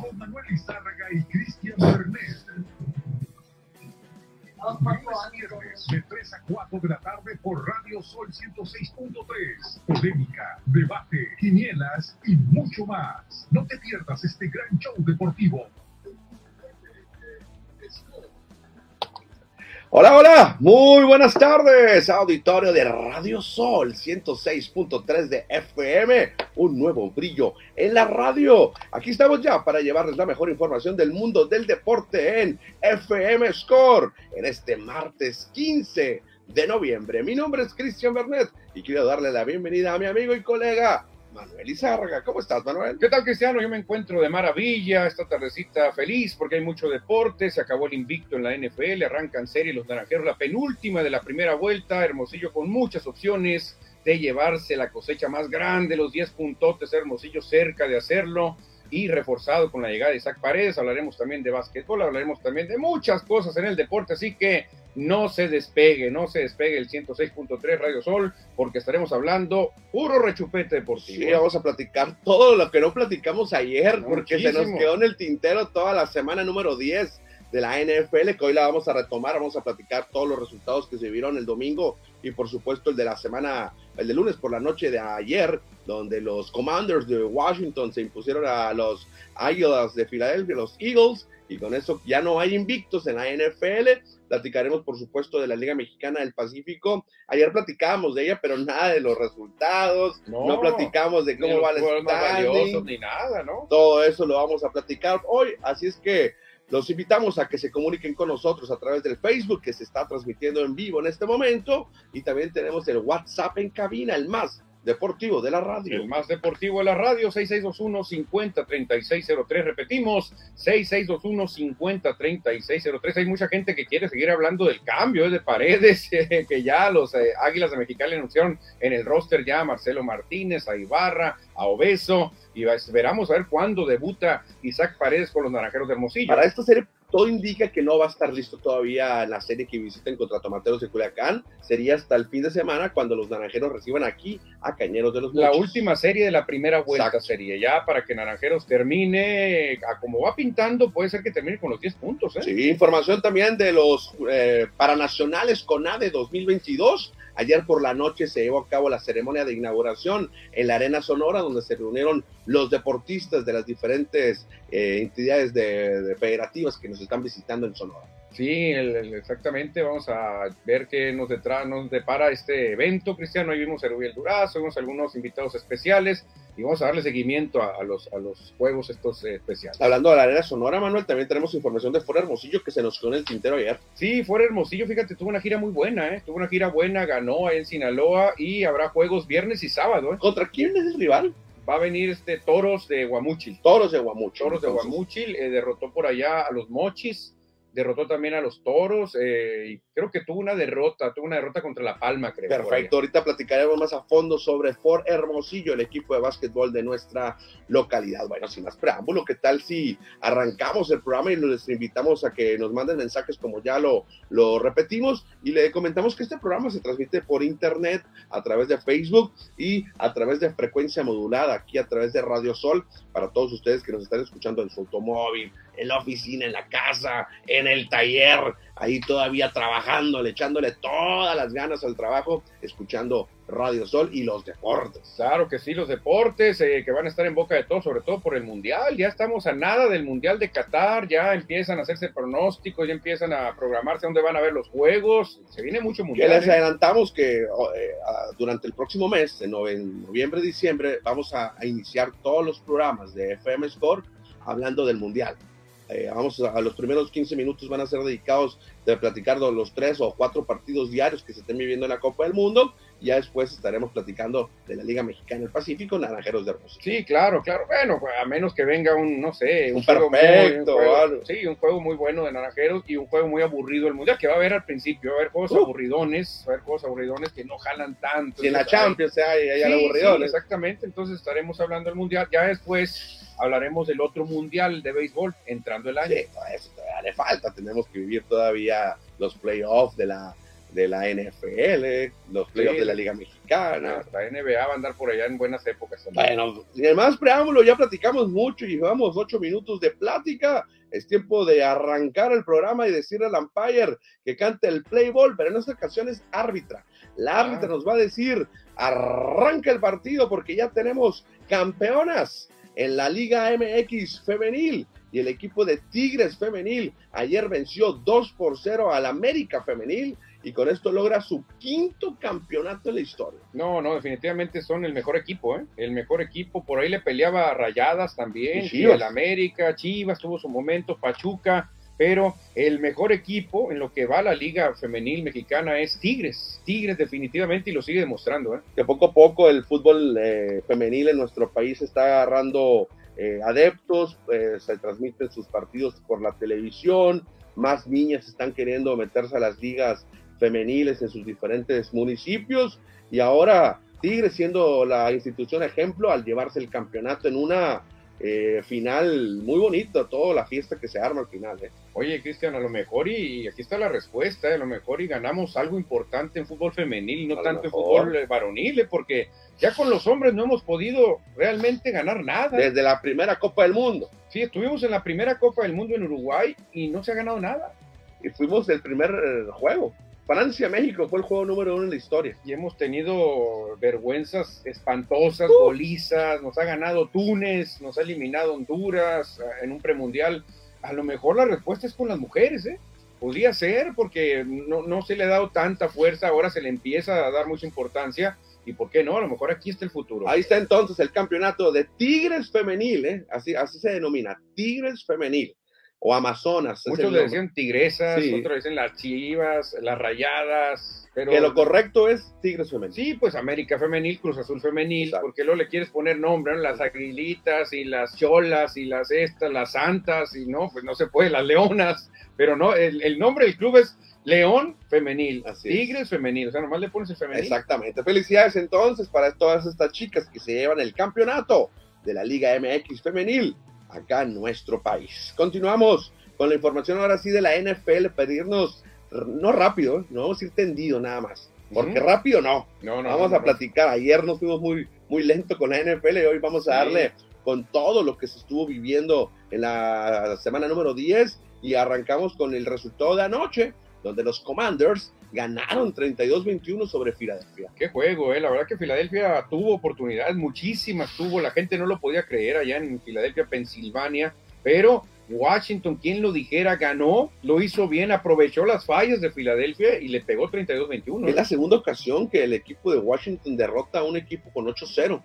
Con Manuel Izárraga y Cristian Bernet. Viernes de 3 a 4 de la tarde por Radio Sol 106.3. Polémica, debate, quinielas y mucho más. No te pierdas este gran show deportivo. Hola, hola, muy buenas tardes, auditorio de Radio Sol 106.3 de FM, un nuevo brillo en la radio. Aquí estamos ya para llevarles la mejor información del mundo del deporte en FM Score en este martes 15 de noviembre. Mi nombre es Cristian Bernet y quiero darle la bienvenida a mi amigo y colega Manuel Izárraga. ¿Cómo estás, Manuel? ¿Qué tal, Cristiano? Yo me encuentro de maravilla, esta tardecita feliz porque hay mucho deporte, se acabó el invicto en la NFL, arrancan serie los naranjeros, la penúltima de la primera vuelta, Hermosillo con muchas opciones de llevarse la cosecha más grande, los 10 puntotes, Hermosillo cerca de hacerlo y reforzado con la llegada de Isaac Paredes. Hablaremos también de básquetbol, hablaremos también de muchas cosas en el deporte, así que no se despegue, no se despegue el 106.3 Radio Sol, porque estaremos hablando puro rechupete deportivo. Sí, vamos a platicar todo lo que no platicamos ayer, porque se nos quedó en el tintero toda la semana número 10 de la NFL, que hoy la vamos a retomar, vamos a platicar todos los resultados que se vieron el domingo y por supuesto el de la semana, el de lunes por la noche de ayer, donde los Commanders de Washington se impusieron a los Águilas de Filadelfia, los Eagles, y con eso ya no hay invictos en la NFL. Platicaremos, por supuesto, de la Liga Mexicana del Pacífico. Ayer platicábamos de ella, pero nada de los resultados. No, platicamos de cómo va el standing. Ni nada, ¿no? Todo eso lo vamos a platicar hoy. Así es que los invitamos a que se comuniquen con nosotros a través del Facebook que se está transmitiendo en vivo en este momento. Y también tenemos el WhatsApp en cabina, el más deportivo de la radio. El más deportivo de la radio, 6621-503603. Repetimos, 6621-503603. Hay mucha gente que quiere seguir hablando del cambio de paredes, que ya los eh, Águilas de Mexicali anunciaron en el roster ya a Marcelo Martínez, a Ibarra, a Obeso, y esperamos a ver cuándo debuta Isaac Paredes con los Naranjeros de Hermosillo. Para esta serie todo indica que no va a estar listo todavía la serie que visiten contra Tomateros de Culiacán. Sería hasta el fin de semana cuando los naranjeros reciban aquí a Cañeros de los La última serie de la primera vuelta sería ya para que Naranjeros termine, a como va pintando, puede ser que termine con los 10 puntos. ¿eh? Sí, información también de los eh, paranacionales CONADE 2022 Ayer por la noche se llevó a cabo la ceremonia de inauguración en la Arena Sonora, donde se reunieron los deportistas de las diferentes eh, entidades de, federativas que nos están visitando en Sonora. Sí, exactamente. Vamos a ver qué nos, nos depara este evento, Cristiano. Ahí vimos a Rubiel Durazo, vimos algunos invitados especiales y vamos a darle seguimiento a, los, a los juegos estos eh, especiales. Hablando de la arena sonora, Manuel, también tenemos información de Fuera Hermosillo que se nos quedó en el tintero ayer. Sí, Fuera Hermosillo, fíjate, tuvo una gira muy buena, ¿eh? Tuvo una gira buena, ganó en Sinaloa y habrá juegos viernes y sábado, ¿eh? ¿Contra quién es el rival? Va a venir este Toros de Guamuchil. Toros de Guamuchil. Toros de Guamuchil, eh, derrotó por allá a los Mochis derrotó también a los toros eh, y creo que tuvo una derrota, tuvo una derrota contra La Palma, creo. Perfecto, ahorita platicaremos más a fondo sobre Fort Hermosillo, el equipo de básquetbol de nuestra localidad. Bueno, sin más preámbulo, ¿qué tal si arrancamos el programa y les invitamos a que nos manden mensajes como ya lo, lo repetimos y le comentamos que este programa se transmite por internet a través de Facebook y a través de frecuencia modulada aquí a través de Radio Sol para todos ustedes que nos están escuchando en su automóvil, en la oficina, en la casa, en el taller, ahí todavía trabajando, echándole todas las ganas al trabajo, escuchando Radio Sol y los deportes. Claro que sí, los deportes eh, que van a estar en boca de todos, sobre todo por el Mundial. Ya estamos a nada del Mundial de Qatar, ya empiezan a hacerse pronósticos, ya empiezan a programarse dónde van a ver los juegos. Se viene mucho Mundial. Que les ¿eh? adelantamos que oh, eh, durante el próximo mes, en noviembre, diciembre, vamos a, a iniciar todos los programas de FM Sport hablando del Mundial. Eh, vamos a, los primeros 15 minutos van a ser dedicados de platicar de los tres o cuatro partidos diarios que se estén viviendo en la Copa del Mundo. Y ya después estaremos platicando de la Liga Mexicana del Pacífico, Naranjeros de Hermosillo. Sí, claro, claro. Bueno, pues, a menos que venga un, no sé, un, juego perfecto. sí, un juego muy bueno de Naranjeros y un juego muy aburrido el Mundial, que va a haber al principio, va a haber juegos uh. aburridones, va a haber juegos aburridones que no jalan tanto. Si en la Champions hay, hay, aburridones. exactamente, entonces estaremos hablando del Mundial. Ya después hablaremos del otro mundial de béisbol entrando el año. Sí, eso todavía le falta, tenemos que vivir todavía los playoffs de la de la NFL, los playoffs de la Liga Mexicana. La NBA va a andar por allá en buenas épocas también. Bueno, sin más preámbulo, ya platicamos mucho y llevamos ocho minutos de plática. Es tiempo de arrancar el programa y decirle al umpire que cante el play ball, pero en esta ocasión es árbitra. La árbitra nos va a decir, arranca el partido porque ya tenemos campeonas en la Liga MX femenil y el equipo de Tigres femenil ayer venció 2 por 0 al América femenil y con esto logra su quinto campeonato en la historia. No, no, definitivamente son el mejor equipo, ¿eh? El mejor equipo. Por ahí le peleaba a Rayadas también, el América, Chivas tuvo su momento, Pachuca, pero el mejor equipo en lo que va la liga femenil mexicana es Tigres. Tigres definitivamente y lo sigue demostrando, ¿eh? Que poco a poco el fútbol eh, femenil en nuestro país está agarrando eh, adeptos, eh, se transmiten sus partidos por la televisión, más niñas están queriendo meterse a las ligas femeniles en sus diferentes municipios y ahora Tigre siendo la institución ejemplo al llevarse el campeonato en una eh, final muy bonita, toda la fiesta que se arma al final. ¿eh? Oye, Cristian, a lo mejor, y, aquí está la respuesta, ¿eh? a lo mejor y ganamos algo importante en fútbol femenil, no tanto en fútbol varonil, porque ya con los hombres no hemos podido realmente ganar nada. Desde la primera Copa del Mundo. Sí, estuvimos en la primera Copa del Mundo en Uruguay y no se ha ganado nada. Y fuimos el primer juego. Francia-México fue el juego número uno en la historia. Y hemos tenido vergüenzas espantosas, golizas, nos ha ganado Túnez, nos ha eliminado Honduras eh, en un premundial. A lo mejor la respuesta es con las mujeres, ¿eh? Podría ser, porque no, no se le ha dado tanta fuerza, ahora se le empieza a dar mucha importancia. ¿Y por qué no? A lo mejor aquí está el futuro. Ahí está entonces el campeonato de Tigres Femenil, ¿eh? así, así se denomina, Tigres Femenil o Amazonas. Muchos le decían tigresas, otros dicen las chivas, las rayadas. Pero... Que lo correcto es Tigres femenil. Sí, pues América femenil, Cruz Azul femenil, porque luego le quieres poner nombre, las aguilitas y las cholas y las estas, las santas y no, pues no se puede, las leonas, pero no, el, nombre del club es León femenil, Tigres femenil, o sea, nomás le pones el femenil. Exactamente, felicidades entonces para todas estas chicas que se llevan el campeonato de la Liga MX femenil acá en nuestro país. Continuamos con la información ahora sí de la NFL, pedirnos, no rápido, no vamos a ir tendido nada más, porque rápido no. no, no vamos a platicar, ayer nos fuimos muy, muy lento con la NFL y hoy vamos a darle con todo lo que se estuvo viviendo en la semana número 10 y arrancamos con el resultado de anoche, donde los Commanders ganaron 32-21 sobre Filadelfia. Qué juego, eh. La verdad que Filadelfia tuvo oportunidades, muchísimas tuvo. La gente no lo podía creer allá en Filadelfia, Pensilvania, pero Washington, quien lo dijera, ganó, lo hizo bien, aprovechó las fallas de Filadelfia y le pegó 32-21. Es la segunda ocasión que el equipo de Washington derrota a un equipo con 8-0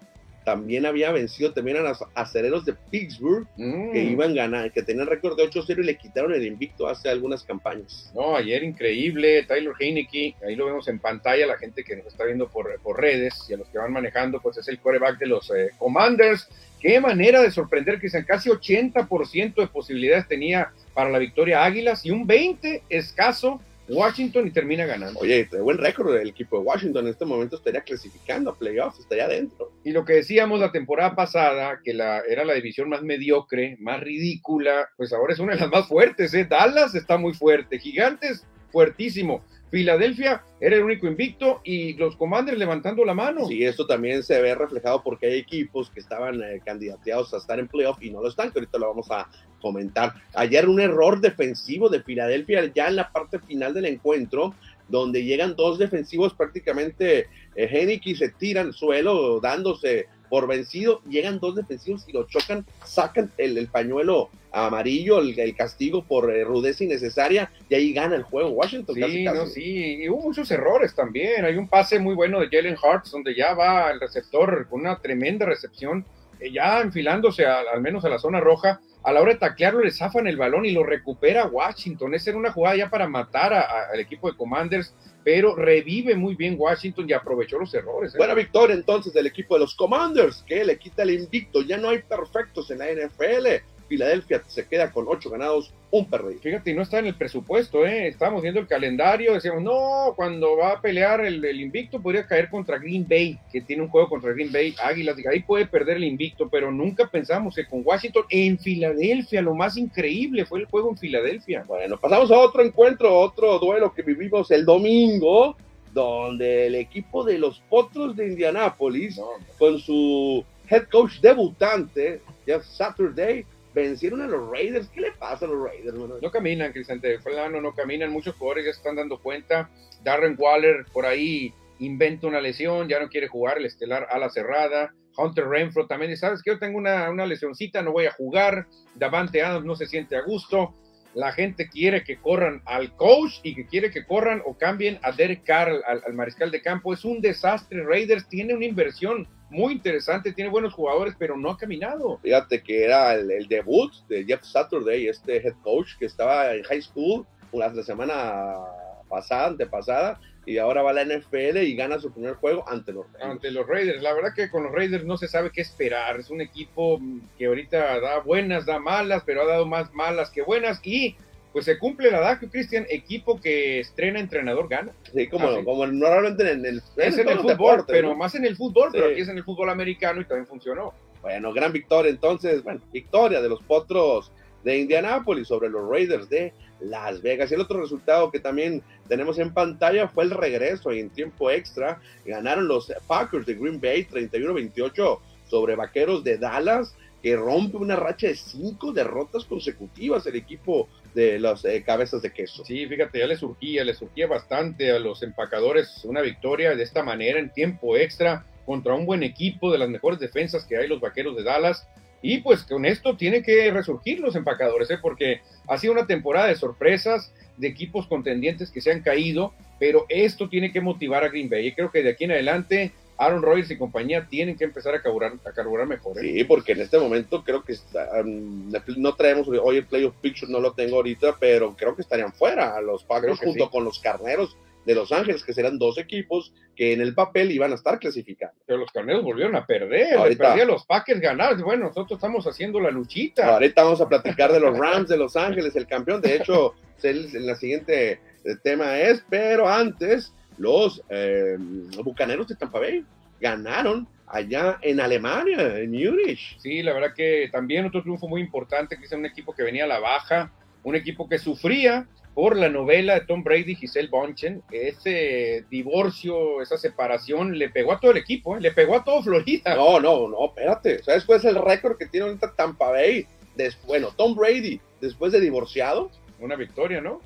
también había vencido también a los acereros de Pittsburgh, que mm. iban a ganar, que tenían récord de 8-0 y le quitaron el invicto hace algunas campañas. No, ayer increíble, Tyler Heineke, ahí lo vemos en pantalla, la gente que nos está viendo por, por redes y a los que van manejando, pues es el coreback de los eh, Commanders. Qué manera de sorprender que sean casi 80% de posibilidades tenía para la victoria Águilas y un 20 escaso Washington y termina ganando. Oye, buen récord del equipo de Washington en este momento estaría clasificando a playoffs, estaría adentro. Y lo que decíamos la temporada pasada, que la, era la división más mediocre, más ridícula, pues ahora es una de las más fuertes, ¿eh? Dallas está muy fuerte, Gigantes fuertísimo. Filadelfia era el único invicto y los Commanders levantando la mano. Sí, esto también se ve reflejado porque hay equipos que estaban eh, candidateados a estar en playoff y no lo están, que ahorita lo vamos a comentar. Ayer un error defensivo de Filadelfia ya en la parte final del encuentro, donde llegan dos defensivos prácticamente, eh, y se tiran al suelo dándose por vencido, llegan dos defensivos y lo chocan, sacan el, pañuelo amarillo, el, castigo por eh, rudeza innecesaria, y ahí gana el juego Washington. Sí, No, sí, y hubo muchos errores también. Hay un pase muy bueno de Jalen Hurts, donde ya va el receptor con una tremenda recepción, eh, ya enfilándose al menos a la zona roja. A la hora de taclearlo, le zafan el balón y lo recupera Washington. Esa era una jugada ya para matar al equipo de Commanders pero revive muy bien Washington y aprovechó los errores. ¿eh? Buena victoria entonces del equipo de los Commanders, que le quita el invicto. Ya no hay perfectos en la NFL. Filadelfia se queda con ocho ganados, un perdido. Fíjate, no está en el presupuesto, ¿eh? Estábamos viendo el calendario, decíamos, no, cuando va a pelear el, el, invicto podría caer contra Green Bay, que tiene un juego contra Green Bay, Águilas, ahí puede perder el invicto, pero nunca pensamos que con Washington en Filadelfia, lo más increíble fue el juego en Filadelfia. Bueno, pasamos a otro encuentro, otro duelo que vivimos el domingo, donde el equipo de los Potros de Indianápolis, no, no. con su head coach debutante, Jeff Saturday, vencieron a los Raiders. ¿Qué le pasa a los Raiders? No, caminan, Cristian Fulano, no caminan. Muchos jugadores ya se están dando cuenta. Darren Waller por ahí inventa una lesión, ya no quiere jugar el estelar a la cerrada. Hunter Renfro también, ¿sabes que Yo tengo una, una lesioncita, no voy a jugar. Davante Adams no se siente a gusto. La gente quiere que corran al coach y que quiere que corran o cambien a Derek Carr, al, al mariscal de campo. Es un desastre. Raiders tiene una inversión muy interesante, tiene buenos jugadores, pero no ha caminado. Fíjate que era el, el, debut de Jeff Saturday, este head coach que estaba en high school la semana pasada, antepasada, y ahora va a la NFL y gana su primer juego ante los Raiders. Ante los Raiders. La verdad que con los Raiders no se sabe qué esperar. Es un equipo que ahorita da buenas, da malas, pero ha dado más malas que buenas y pues se cumple la edad que Cristian, equipo que estrena entrenador gana. Sí, como, ah, sí. como normalmente en el, es en, en el fútbol, pero ¿no? más en el fútbol, sí. pero aquí es en el fútbol americano y también funcionó. Bueno, gran victoria entonces, bueno, victoria de los Potros de Indianápolis sobre los Raiders de Las Vegas. Y el otro resultado que también tenemos en pantalla fue el regreso y en tiempo extra ganaron los Packers de Green Bay 31-28 sobre Vaqueros de Dallas, que rompe una racha de cinco derrotas consecutivas el equipo de las eh, cabezas de queso. Sí, fíjate, ya le surgía, le surgía bastante a los empacadores una victoria de esta manera en tiempo extra contra un buen equipo de las mejores defensas que hay los vaqueros de Dallas. Y pues con esto tienen que resurgir los empacadores, ¿eh? porque ha sido una temporada de sorpresas, de equipos contendientes que se han caído, pero esto tiene que motivar a Green Bay. Y creo que de aquí en adelante Aaron Rodgers y compañía tienen que empezar a carburar, a carburar mejor. ¿eh? Sí, porque en este momento creo que está, um, no traemos, hoy el Playoff Picture no lo tengo ahorita, pero creo que estarían fuera los Packers junto sí. con los Carneros de Los Ángeles, que serán dos equipos que en el papel iban a estar clasificando. Pero los Carneros volvieron a perder, ahorita, los Packers ganaron. Bueno, nosotros estamos haciendo la luchita. Ahorita vamos a platicar de los Rams de Los Ángeles, el campeón. De hecho, en la siguiente tema es, pero antes, los eh, Bucaneros de Tampa Bay ganaron allá en Alemania, en Múnich. Sí, la verdad que también otro triunfo muy importante, que es un equipo que venía a la baja, un equipo que sufría por la novela de Tom Brady y Giselle Bonchen, ese divorcio, esa separación, le pegó a todo el equipo, ¿eh? le pegó a todo Florida. No, no, no, espérate, ¿sabes cuál es el récord que tiene ahorita Tampa Bay? Des, bueno, Tom Brady, después de divorciado. Una victoria, ¿no?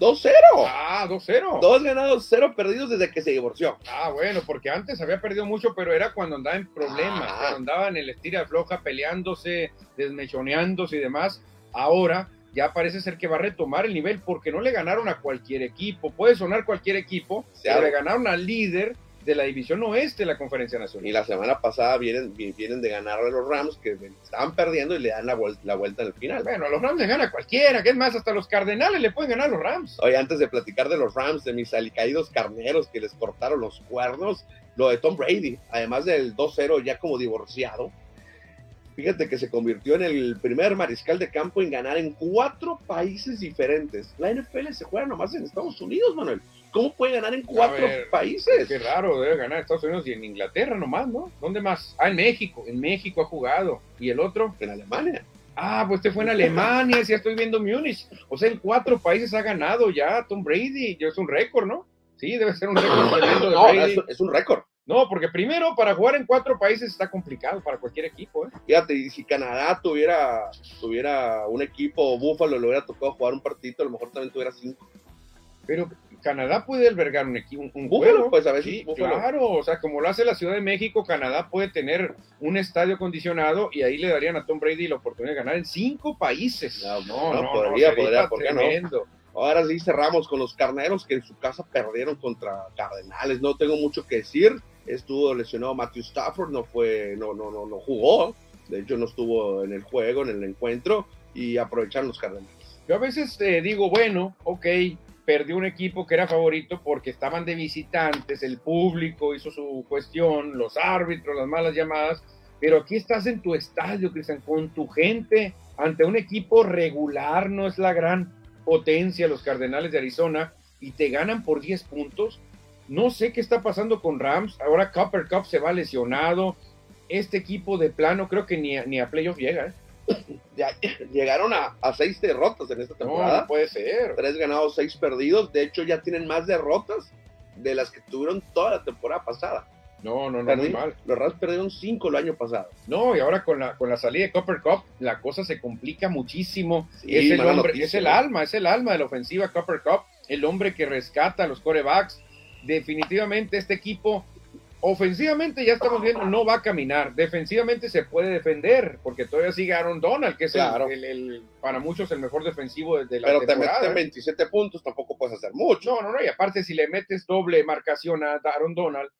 2-0. Ah, 2-0. Dos ganados, cero perdidos desde que se divorció. Ah, bueno, porque antes había perdido mucho, pero era cuando andaba en problemas, ah. cuando andaba en el estira floja, peleándose, desmechoneándose y demás. Ahora ya parece ser que va a retomar el nivel porque no le ganaron a cualquier equipo. Puede sonar cualquier equipo, sí, pero le ganaron al líder de la división oeste de la conferencia nacional. Y la semana pasada vienen, vienen de ganar a los Rams que estaban perdiendo y le dan la vuelta, la vuelta en el final. Bueno, a los Rams le gana cualquiera, que es más, hasta los Cardenales le pueden ganar a los Rams. Oye, antes de platicar de los Rams, de mis alicaídos carneros que les cortaron los cuernos, lo de Tom Brady, además del 2-0 ya como divorciado, fíjate que se convirtió en el primer mariscal de campo en ganar en cuatro países diferentes. La NFL se juega nomás en Estados Unidos, Manuel. ¿Cómo puede ganar en cuatro ver, países? Qué raro, debe ganar en Estados Unidos y en Inglaterra nomás, ¿no? ¿Dónde más? Ah, en México. En México ha jugado. ¿Y el otro? En Alemania. Ah, pues este fue en Alemania, ya estoy viendo Múnich. O sea, en cuatro países ha ganado ya Tom Brady. Es un récord, ¿no? Sí, debe ser un récord tremendo de no, Brady. Es, es un récord. No, porque primero para jugar en cuatro países está complicado para cualquier equipo. ¿eh? Fíjate, y si Canadá tuviera, tuviera un equipo, Búfalo le hubiera tocado jugar un partido, a lo mejor también tuviera cinco. Pero Canadá puede albergar un equipo, un, un Búfalo, juego. pues a veces sí, claro, o sea, como lo hace la Ciudad de México, Canadá puede tener un estadio acondicionado y ahí le darían a Tom Brady la oportunidad de ganar en cinco países. No, no, no, no podría, podría, ¿por qué no? Ahora sí cerramos con los carneros que en su casa perdieron contra Cardenales. No tengo mucho que decir. Estuvo lesionado Matthew Stafford, no fue, no, no, no, no jugó. De hecho, no estuvo en el juego, en el encuentro, y aprovecharon los Cardenales. Yo a veces eh, digo, bueno, ok, perdió un equipo que era favorito porque estaban de visitantes, el público hizo su cuestión, los árbitros, las malas llamadas, pero aquí estás en tu estadio, Cristian, con tu gente, ante un equipo regular, no es la gran potencia los Cardenales de Arizona, y te ganan por 10 puntos. No sé qué está pasando con Rams. Ahora Copper Cup se va lesionado. Este equipo de plano creo que ni a, ni a playoff llega. ¿eh? Ya, llegaron a, a, seis derrotas en esta temporada. No, no puede ser. Tres ganados, seis perdidos. De hecho, ya tienen más derrotas de las que tuvieron toda la temporada pasada. No, no, no, muy mal. Los Rams perdieron cinco el año pasado. No, y ahora con la, con la salida de Copper Cup, la cosa se complica muchísimo. Sí, es, el hombre, noticia, es el alma, es el alma de la ofensiva Copper Cup, el hombre que rescata a los corebacks. Definitivamente este equipo, ofensivamente ya estamos viendo, no va a caminar. Defensivamente se puede defender, porque todavía sigue Aaron Donald, que es claro. el, el, el, para muchos el mejor defensivo de la Pero temporada. te meten 27 puntos, tampoco puedes hacer mucho. No, no, no, y aparte si le metes doble marcación a Aaron Donald,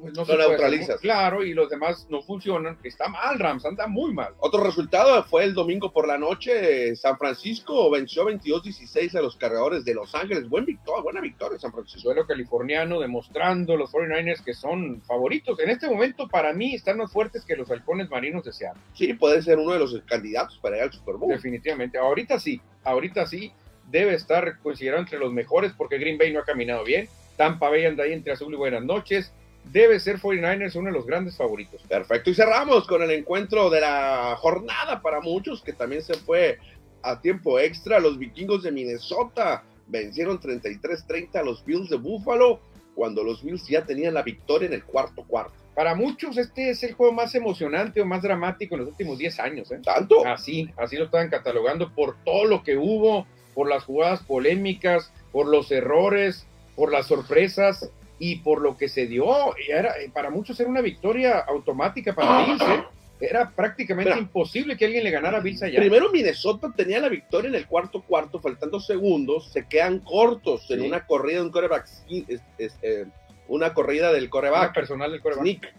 pues no lo neutralizas. Claro, y los demás no funcionan. Está mal, Rams, anda muy mal. Otro resultado fue el domingo por la noche. San Francisco venció 22-16 a los cargadores de Los Ángeles. Buen victoria, buena victoria, San Francisco. Suelo californiano demostrando los 49ers que son favoritos. En este momento, para mí, están más fuertes que los halcones marinos de Seattle. Sí, puede ser uno de los candidatos para ir al Super Bowl. Definitivamente. Ahorita sí, ahorita sí. Debe estar considerado entre los mejores porque Green Bay no ha caminado bien. Tampa Bay anda ahí entre azul y buenas noches debe ser 49ers uno de los grandes favoritos. Perfecto, y cerramos con el encuentro de la jornada para muchos, que también se fue a tiempo extra. Los vikingos de Minnesota vencieron 33-30 a los Bills de Buffalo, cuando los Bills ya tenían la victoria en el cuarto cuarto. Para muchos este es el juego más emocionante o más dramático en los últimos 10 años. ¿eh? ¿Tanto? Así, así lo estaban catalogando por todo lo que hubo, por las jugadas polémicas, por los errores, por las sorpresas y por lo que se dio, era, para muchos era una victoria automática para Bills, ¿eh? Era prácticamente Pero, imposible que alguien le ganara a Bills allá. Primero Minnesota tenía la victoria en el cuarto cuarto, faltando segundos, se quedan cortos sí. en una corrida de un coreback, es, es, eh, una corrida del coreback. Personal del coreback. Nick.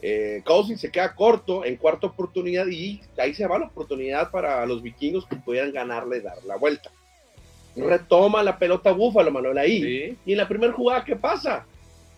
Eh, Cousins se queda corto en cuarta oportunidad y ahí se va la oportunidad para los vikingos que pudieran ganarle, dar la vuelta. Retoma la pelota Búfalo, Manuel, ahí. Sí. Y en la primera jugada, ¿qué pasa?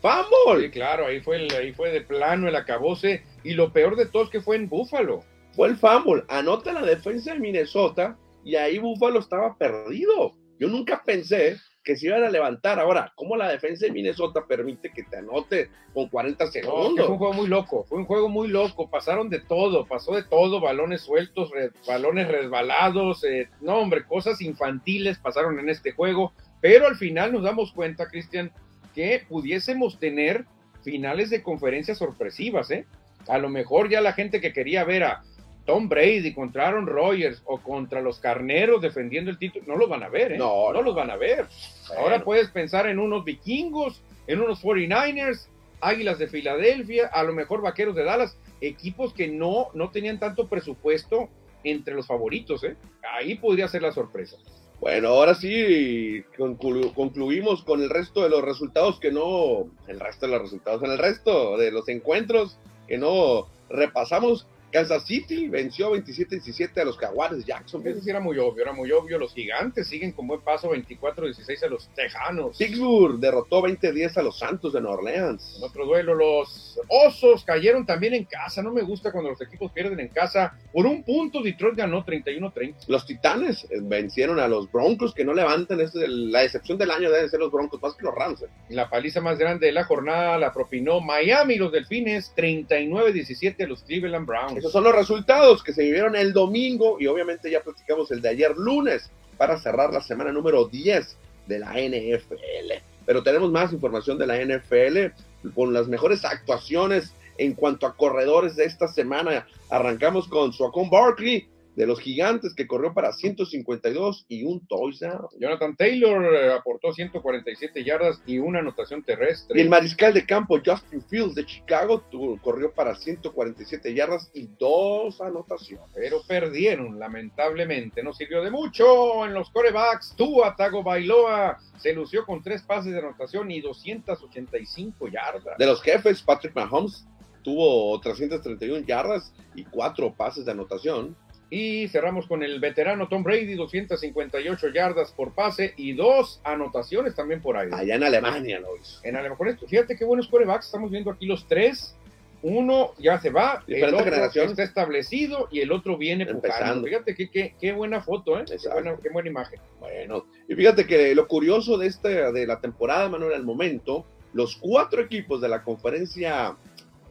¡Fumble! Sí, claro, ahí fue, el, ahí fue de plano el acabose. Y lo peor de todo es que fue en Búfalo. Fue el fumble. Anota la defensa de Minnesota y ahí Búfalo estaba perdido. Yo nunca pensé que se iban a levantar. Ahora, ¿cómo la defensa de Minnesota permite que te anote con 40 segundos? No, fue un juego muy loco, fue un juego muy loco. Pasaron de todo, pasó de todo, balones sueltos, red, balones resbalados. Eh, no, hombre, cosas infantiles pasaron en este juego. Pero al final nos damos cuenta, Cristian, que pudiésemos tener finales de conferencias sorpresivas, ¿eh? A lo mejor ya la gente que quería ver a Tom Brady contra Aaron Rodgers o contra los carneros defendiendo el título, no los van a ver, ¿eh? No, no, no los van a ver. Bueno. Ahora puedes pensar en unos vikingos, en unos 49ers, Águilas de Filadelfia, a lo mejor Vaqueros de Dallas, equipos que no, no tenían tanto presupuesto entre los favoritos, ¿eh? Ahí podría ser la sorpresa. Bueno, ahora sí conclu concluimos con el resto de los resultados que no, el resto de los resultados, en el resto de los encuentros que no repasamos. Kansas City venció 27-17 a los Jaguares de Jackson. Eso sí era muy obvio, era muy obvio. Los gigantes siguen con buen paso 24-16 a los Tejanos. Pittsburgh derrotó 20-10 a los Santos de Nueva Orleans. En otro duelo, los Osos cayeron también en casa. No me gusta cuando los equipos pierden en casa. Por un punto, Detroit ganó 31-30. Los Titanes vencieron a los Broncos, que no levantan. Es la decepción del año deben ser los Broncos, más que los Rams. ¿eh? La paliza más grande de la jornada la propinó Miami, los Delfines, 39-17 a los Cleveland Browns. Esos son los resultados que se vivieron el domingo y obviamente ya platicamos el de ayer lunes para cerrar la semana número 10 de la NFL. Pero tenemos más información de la NFL con las mejores actuaciones en cuanto a corredores de esta semana. Arrancamos con Suacon Barkley, de los gigantes que corrió para 152 y un touchdown. Jonathan Taylor eh, aportó 147 yardas y una anotación terrestre. Y el mariscal de campo Justin Fields de Chicago tuvo, corrió para 147 yardas y dos anotaciones. Pero perdieron, lamentablemente. No sirvió de mucho en los corebacks. Tua Tago Bailoa se lució con tres pases de anotación y 285 yardas. De los jefes, Patrick Mahomes tuvo 331 yardas y cuatro pases de anotación. Y cerramos con el veterano Tom Brady, 258 yardas por pase y dos anotaciones también por ahí. Allá en Alemania lo hizo. En Alemania, fíjate qué buenos corebacks estamos viendo aquí los tres. uno ya se va, el Diferente otro generación. está establecido y el otro viene pujando. Empezando. Fíjate qué, qué, qué buena foto, ¿eh? Qué buena, qué buena imagen. Bueno, y fíjate que lo curioso de, este, de la temporada, Manuel, al momento, los cuatro equipos de la conferencia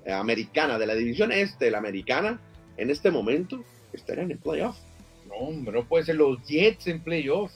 eh, americana, de la división este la americana, en este momento estarían en playoff. No, hombre, no puede ser los Jets en playoffs.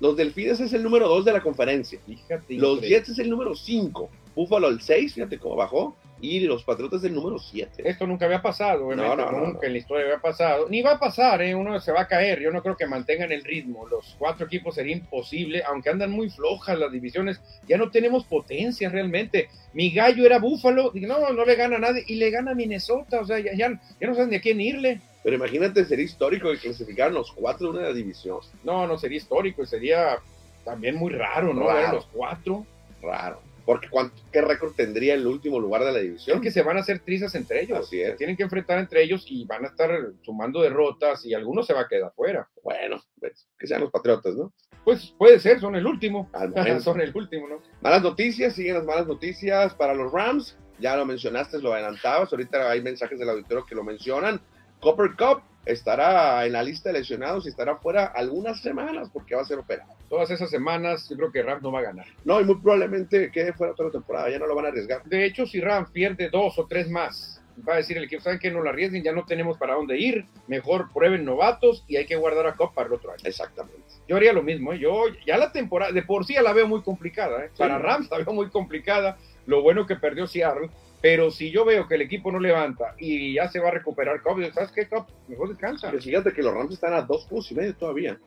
Los Delfines es el número dos de la conferencia. Fíjate. Los increíble. Jets es el número 5. Buffalo el 6, fíjate cómo bajó. Y los Patriotas el número 7. Esto nunca había pasado, obviamente, No, no, nunca no. en la historia había pasado. Ni va a pasar, ¿eh? uno se va a caer. Yo no creo que mantengan el ritmo. Los cuatro equipos sería imposible, aunque andan muy flojas las divisiones. Ya no tenemos potencia realmente. Mi gallo era Búfalo, dije, no, no le gana a nadie, y le gana a Minnesota. O sea, ya, ya, ya no saben ni a quién irle. Pero imagínate, sería histórico que clasificaran los cuatro de una división. No, no sería histórico sería también muy raro, ¿no? Raro. Ver los cuatro. Raro. Porque ¿cuánto, ¿qué récord tendría el último lugar de la división? Es que se van a hacer trizas entre ellos. Así es. Se tienen que enfrentar entre ellos y van a estar sumando derrotas y algunos se va a quedar fuera. Bueno, pues, que sean los Patriotas, ¿no? Pues puede ser, son el último. Al momento. son el último, ¿no? Malas noticias, siguen las malas noticias para los Rams. Ya lo mencionaste, lo adelantabas. Ahorita hay mensajes del auditorio que lo mencionan. Copper Cup estará en la lista de lesionados y estará fuera algunas semanas porque va a ser operado. Todas esas semanas yo creo que Rams no va a ganar. No, y muy probablemente quede fuera toda la temporada. Ya no lo van a arriesgar. De hecho, si Rams pierde dos o tres más, va a decir el equipo, ¿saben que No la arriesguen, ya no tenemos para dónde ir. Mejor prueben novatos y hay que guardar a Copa para el otro año. Exactamente. Yo haría lo mismo, ¿eh? yo ya la temporada, de por sí ya la veo muy complicada, ¿eh? para. Rams la veo muy complicada, lo bueno que perdió Seattle, pero si yo veo que el equipo no levanta y ya se va a recuperar ¿sabes qué? Mejor descansa. Pero fíjate que los Rams están a dos juegos y medio todavía.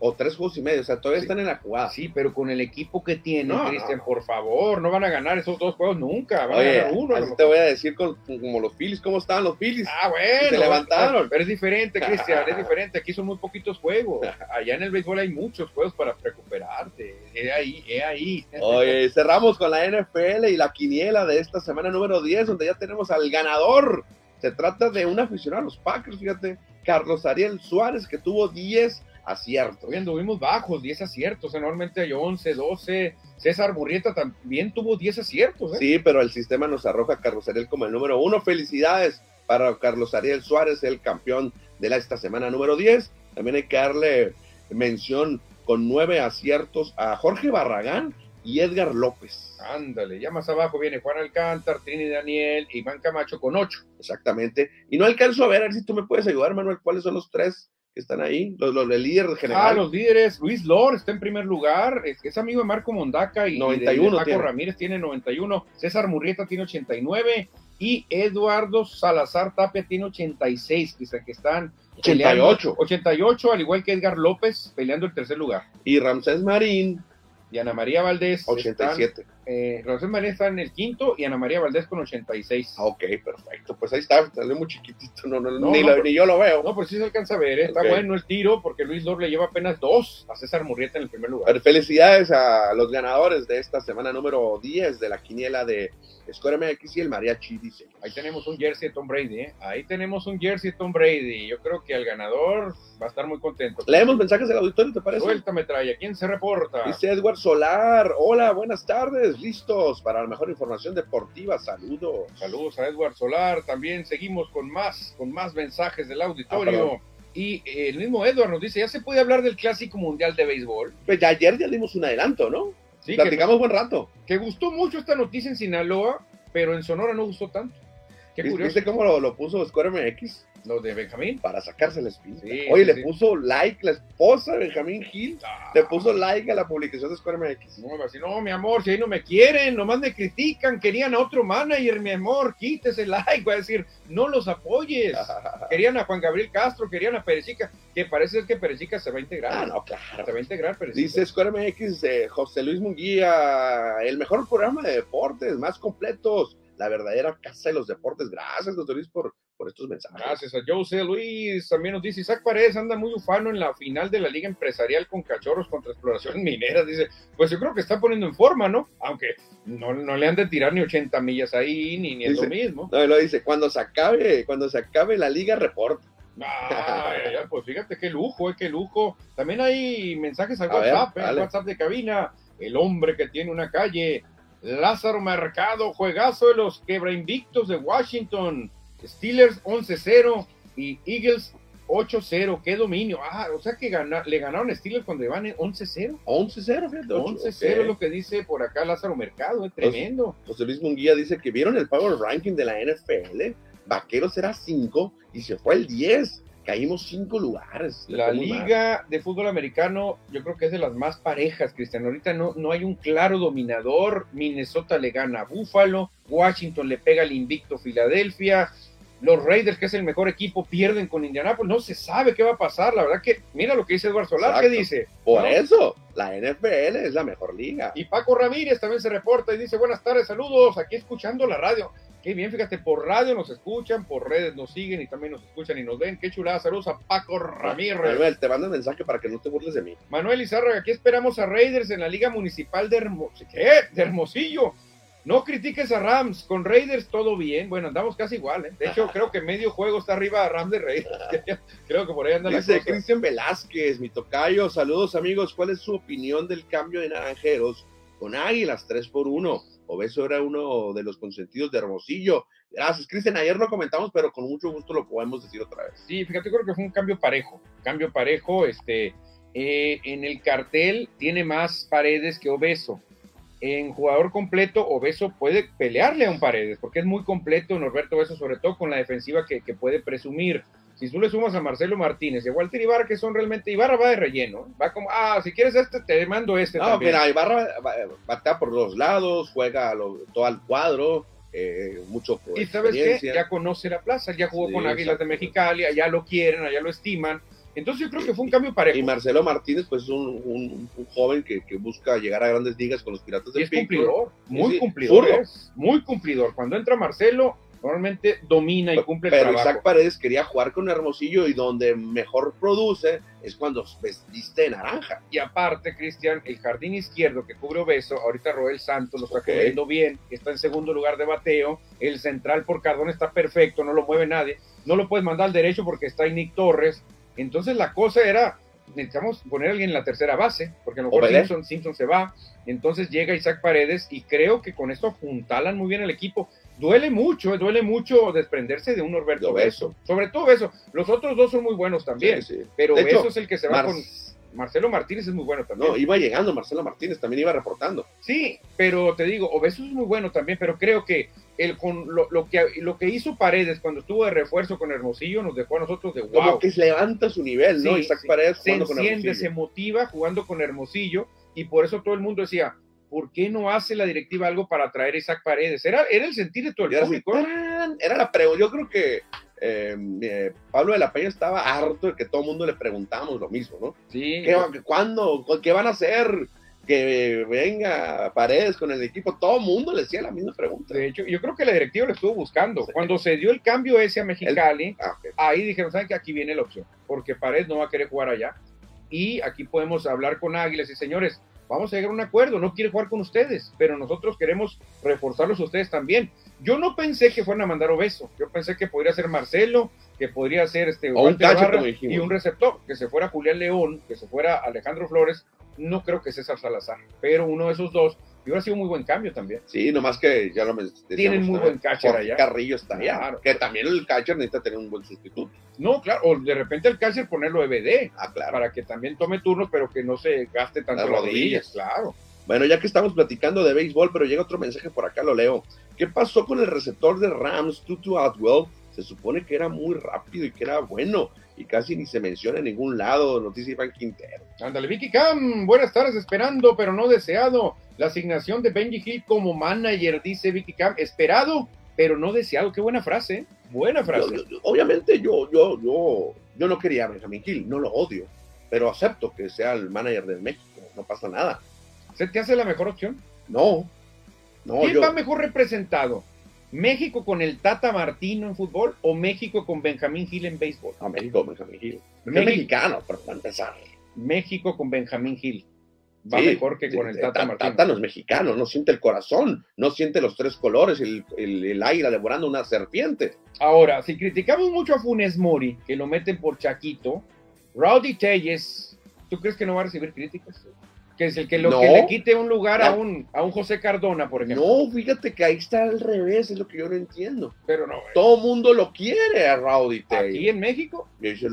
O tres juegos y medio. O sea, todavía Sí. están en la jugada. Sí, pero con el equipo que tiene, No, Cristian, no. por favor, no van a ganar esos dos juegos nunca, van a ganar uno. así te voy a decir con- como los Phillies, ¿cómo estaban los Phillies? Ah, bueno. Se levantaron. Pero es diferente, Cristian, es diferente. Aquí son muy poquitos juegos. Allá en el béisbol hay muchos juegos para recuperarte. Es ahí, es ahí. Oye, cerramos con la NFL y la quiniela de esta semana número 10, donde ya tenemos al ganador. Se trata de un aficionado a los Packers, fíjate, Carlos Ariel Suárez, que tuvo 10 aciertos. Hoy anduvimos bajos, 10 aciertos. Normalmente hay 11, 12. César Burrieta también tuvo 10 aciertos. ¿eh? Sí, pero el sistema nos arroja a Carlos Ariel como el número uno. Felicidades para Carlos Ariel Suárez, el campeón de la, esta semana número 10. También hay que darle mención con nueve aciertos a Jorge Barragán y Edgar López. Ándale, ya más abajo viene Juan Alcántar, Trini Daniel, Iván Camacho con 8. Exactamente. Y no alcanzo a ver, a ver si tú me puedes ayudar, Manuel, cuáles son los tres que están ahí, los, los del líder general. Ah, los líderes. Luis Lor está en primer lugar. Es, es amigo de Marco Mondaca y 91 de Paco tiene. Ramírez tiene 91. César Murrieta tiene 89. Y Eduardo Salazar Tapia tiene 86, que, que están 88. 88, al igual que Edgar López, peleando el tercer lugar. Y Ramsés Marín, Y Ana María Valdés. 87. Están, eh, María está en el quinto y Ana María Valdés con 86. Ah, ok, perfecto. Pues ahí está, salió muy chiquitito, no, no, No, ni, lo- pero- ni yo lo veo. No, pero sí se alcanza a ver, ¿eh? está bueno el tiro porque Luis Lor le lleva apenas dos a César Murrieta en el primer lugar. Felicidades a los ganadores de esta semana número 10 de la quiniela de Score MX y el Mariachi dice. Ahí tenemos un jersey de Tom Brady, ¿eh? Ahí tenemos un jersey de Tom Brady. Yo creo que el ganador va a estar muy contento. Leemos mensajes del auditorio, ¿te parece? Suelta metralla. ¿Quién se reporta? Dice Edward Solar, hola, buenas tardes, listos para la mejor información deportiva, saludos. Saludos a Edward Solar. También seguimos con más, con más mensajes del Ah, auditorio. perdón. y eh, el mismo Edward nos dice, ¿ya se puede hablar del Clásico Mundial de Béisbol? Pues ya ayer ya dimos un adelanto, ¿no? Sí, que, Platicamos buen rato. que gustó mucho esta noticia en Sinaloa, pero en Sonora no gustó tanto. Qué ¿Viste curioso. ¿Viste cómo lo, lo puso Score MX? Lo de Benjamín. Para sacarse la espina. Sí, Oye, sí, le sí. puso like la esposa de Benjamín Gil, le puso like a la publicación de Score MX. No, así, no, mi amor, si ahí no me quieren, nomás me critican, querían a otro manager, mi amor, quítese like, va a decir, no los apoyes. Querían a Juan Gabriel Castro, querían a Perechica, que parece ser que Perechica se va a integrar. ah, no, claro. Se va a integrar Perechica. Dice Score MX, eh, José Luis Munguía, el mejor programa de deportes, más completos, la verdadera casa de los deportes. Gracias, doctor Luis, por, por estos mensajes. Gracias a Jose Luis. También nos dice Isaac Paredes anda muy ufano en la final de la Liga Empresarial con Cachorros contra Exploración Minera. Dice, pues yo creo que está poniendo en forma, ¿no? Aunque no, no le han de tirar ni 80 millas ahí, ni, ni es lo mismo. No, y lo dice, cuando se acabe, cuando se acabe la liga, reporta. Pues fíjate qué lujo, eh, qué lujo. También hay mensajes al A ver, WhatsApp, eh. WhatsApp de cabina. El hombre que tiene una calle Lázaro Mercado, juegazo de los quebra invictos de Washington. Steelers 11-0 y Eagles 8-0. Qué dominio. Ah, o sea que le ganaron a Steelers cuando iban 11-0. 11-0, 11-0 es lo que dice por acá Lázaro Mercado. Es tremendo. José Luis Munguía dice que vieron el Power Ranking de la NFL. Vaqueros era 5 y se fue el 10 caímos cinco lugares. La liga de fútbol americano yo creo que es de las más parejas, Cristian. Ahorita no, no hay un claro dominador. Minnesota le gana a Buffalo, Washington le pega al invicto Filadelfia, los Raiders, que es el mejor equipo, pierden con Indianapolis. No se sabe qué va a pasar. La verdad que, mira lo que dice Eduardo Solar, ¿qué dice? Por eso, la NFL es la mejor liga. Y Paco Ramírez también se reporta y dice, buenas tardes, saludos, aquí escuchando la radio. Qué bien, fíjate, por radio nos escuchan, por redes nos siguen y también nos escuchan y nos ven. Qué chulada. Saludos a Paco Ramírez. Manuel, te mando un mensaje para que no te burles de mí. Manuel Izárraga, aquí esperamos a Raiders en la Liga Municipal de, ¿Qué? de Hermosillo. No critiques a Rams, con Raiders todo bien. Bueno, andamos casi igual, ¿eh? De hecho, creo que medio juego está arriba a Rams de Raiders. creo que por ahí anda Dice. Cristian Velázquez, mi tocayo. Saludos, amigos. ¿Cuál es su opinión del cambio de naranjeros con Águilas 3 por 1? Obeso era uno de los consentidos de Hermosillo. Gracias, Cristian. Ayer lo comentamos, pero con mucho gusto lo podemos decir otra vez. Sí, fíjate, creo que fue un cambio parejo. Cambio parejo, este, eh, en el cartel tiene más paredes que Obeso. En jugador completo, Obeso puede pelearle a un paredes, porque es muy completo Norberto Obeso, sobre todo con la defensiva que puede presumir. Si tú le sumas a Marcelo Martínez y a Walter Ibarra, que son realmente, Ibarra va de relleno, va como, ah, si quieres este, te mando este. No, mira, Ibarra batea por los lados, juega todo al cuadro, eh, mucho Y sabes qué, ya conoce la plaza, ya jugó con Águilas de Mexicali, allá lo quieren, allá lo estiman. Entonces yo creo que fue un cambio parejo. Y Marcelo Martínez, pues es un, joven que, busca llegar a grandes ligas con los Piratas del y es cumplidor, muy cumplidor. muy cumplidor. Cuando entra Marcelo, normalmente domina y cumple pero el trabajo. Isaac Paredes quería jugar con Hermosillo y donde mejor produce es cuando vestiste de naranja. Y aparte, Cristian, el jardín izquierdo que cubre Obeso, ahorita Roel Santos lo está cubriendo bien, está en segundo lugar de bateo, el central por Cardón está perfecto, no lo mueve nadie, no lo puedes mandar al derecho porque está ahí Nick Torres, entonces la cosa era, necesitamos poner a alguien en la tercera base, porque a lo mejor Simpson, Simpson se va, entonces llega Isaac Paredes y creo que con esto apuntalan muy bien el equipo duele mucho, eh, duele mucho desprenderse de un Norberto Beso. Sobre todo Beso. Los otros dos son muy buenos también, pero Beso es el que se va con... Marcelo Martínez es muy bueno también. No, iba llegando Marcelo Martínez, también iba reportando. Sí, pero te digo, Obeso es muy bueno también, pero creo que el con lo, que lo que hizo Paredes cuando estuvo de refuerzo con Hermosillo nos dejó a nosotros de wow. Como que levanta su nivel, ¿no? Isaac Paredes se enciende, se motiva jugando con Hermosillo y por eso todo el mundo decía, ¿por qué no hace la directiva algo para traer a Isaac Paredes? Era, era el sentir de todo el público. Era la pregunta. Yo creo que eh, eh, Pablo de la Peña estaba harto de que todo el mundo le preguntábamos lo mismo, ¿no? Sí. ¿Qué, ¿Cuándo? ¿Qué van a hacer? Que venga Paredes con el equipo. Todo el mundo le decía la misma pregunta. De hecho, yo creo que la directiva lo estuvo buscando. Cuando se dio el cambio ese a Mexicali, ah, ahí dijeron, ¿saben que aquí viene la opción? Porque Paredes no va a querer jugar allá. Y aquí podemos hablar con Águilas y señores, vamos a llegar a un acuerdo, no quiere jugar con ustedes, pero nosotros queremos reforzarlos a ustedes también. Yo no pensé que fueran a mandar Obeso, yo pensé que podría ser Marcelo, que podría ser este un y un receptor, que se fuera Julián León, que se fuera Alejandro Flores, no creo que César Salazar, pero uno de esos dos y hubiera sido un muy buen cambio también. Sí, nomás que ya lo me Tienen muy buen catcher allá. Carrillo está allá. Que también el catcher necesita tener un buen sustituto. No, claro, o de repente el catcher ponerlo EBD. Ah, claro. Para que también tome turnos, pero que no se gaste tanto las rodillas. Claro. Bueno, ya que estamos platicando de béisbol, pero llega otro mensaje por acá, lo leo. ¿Qué pasó con el receptor de Rams, Tutu Atwell? Se supone que era muy rápido y que era bueno y casi ni se menciona en ningún lado. Noticia Iván Quintero. Ándale, Vicky Cam, buenas tardes, esperando, pero no deseado. La asignación de Benji Hill como manager, dice Vicky Cam, esperado, pero no deseado. Qué buena frase, buena frase. obviamente yo, yo, yo, yo no quería a Benjamin Hill, no lo odio, pero acepto que sea el manager de México, no pasa nada. ¿Se te hace la mejor opción? No. no ¿Quién va mejor representado? ¿México con el Tata Martino en fútbol o México con Benjamín Gil en béisbol? No, México con Benjamín Gil. México, mexicano, para empezar. México con Benjamín Gil. Va mejor que con el Tata Martino. Tata no es mexicano, no siente el corazón, no siente los tres colores, el, el, el águila devorando una serpiente. Ahora, si criticamos mucho a Funes Mori, que lo meten por Chaquito, Rowdy Telles, ¿tú crees que no va a recibir críticas? Que es el que, lo, No. que le quite un lugar a un, a un José Cardona, por ejemplo. No, fíjate que ahí está al revés, es lo que yo no entiendo. Pero no, Todo mundo lo quiere a Rowdy aquí Taylor. en México,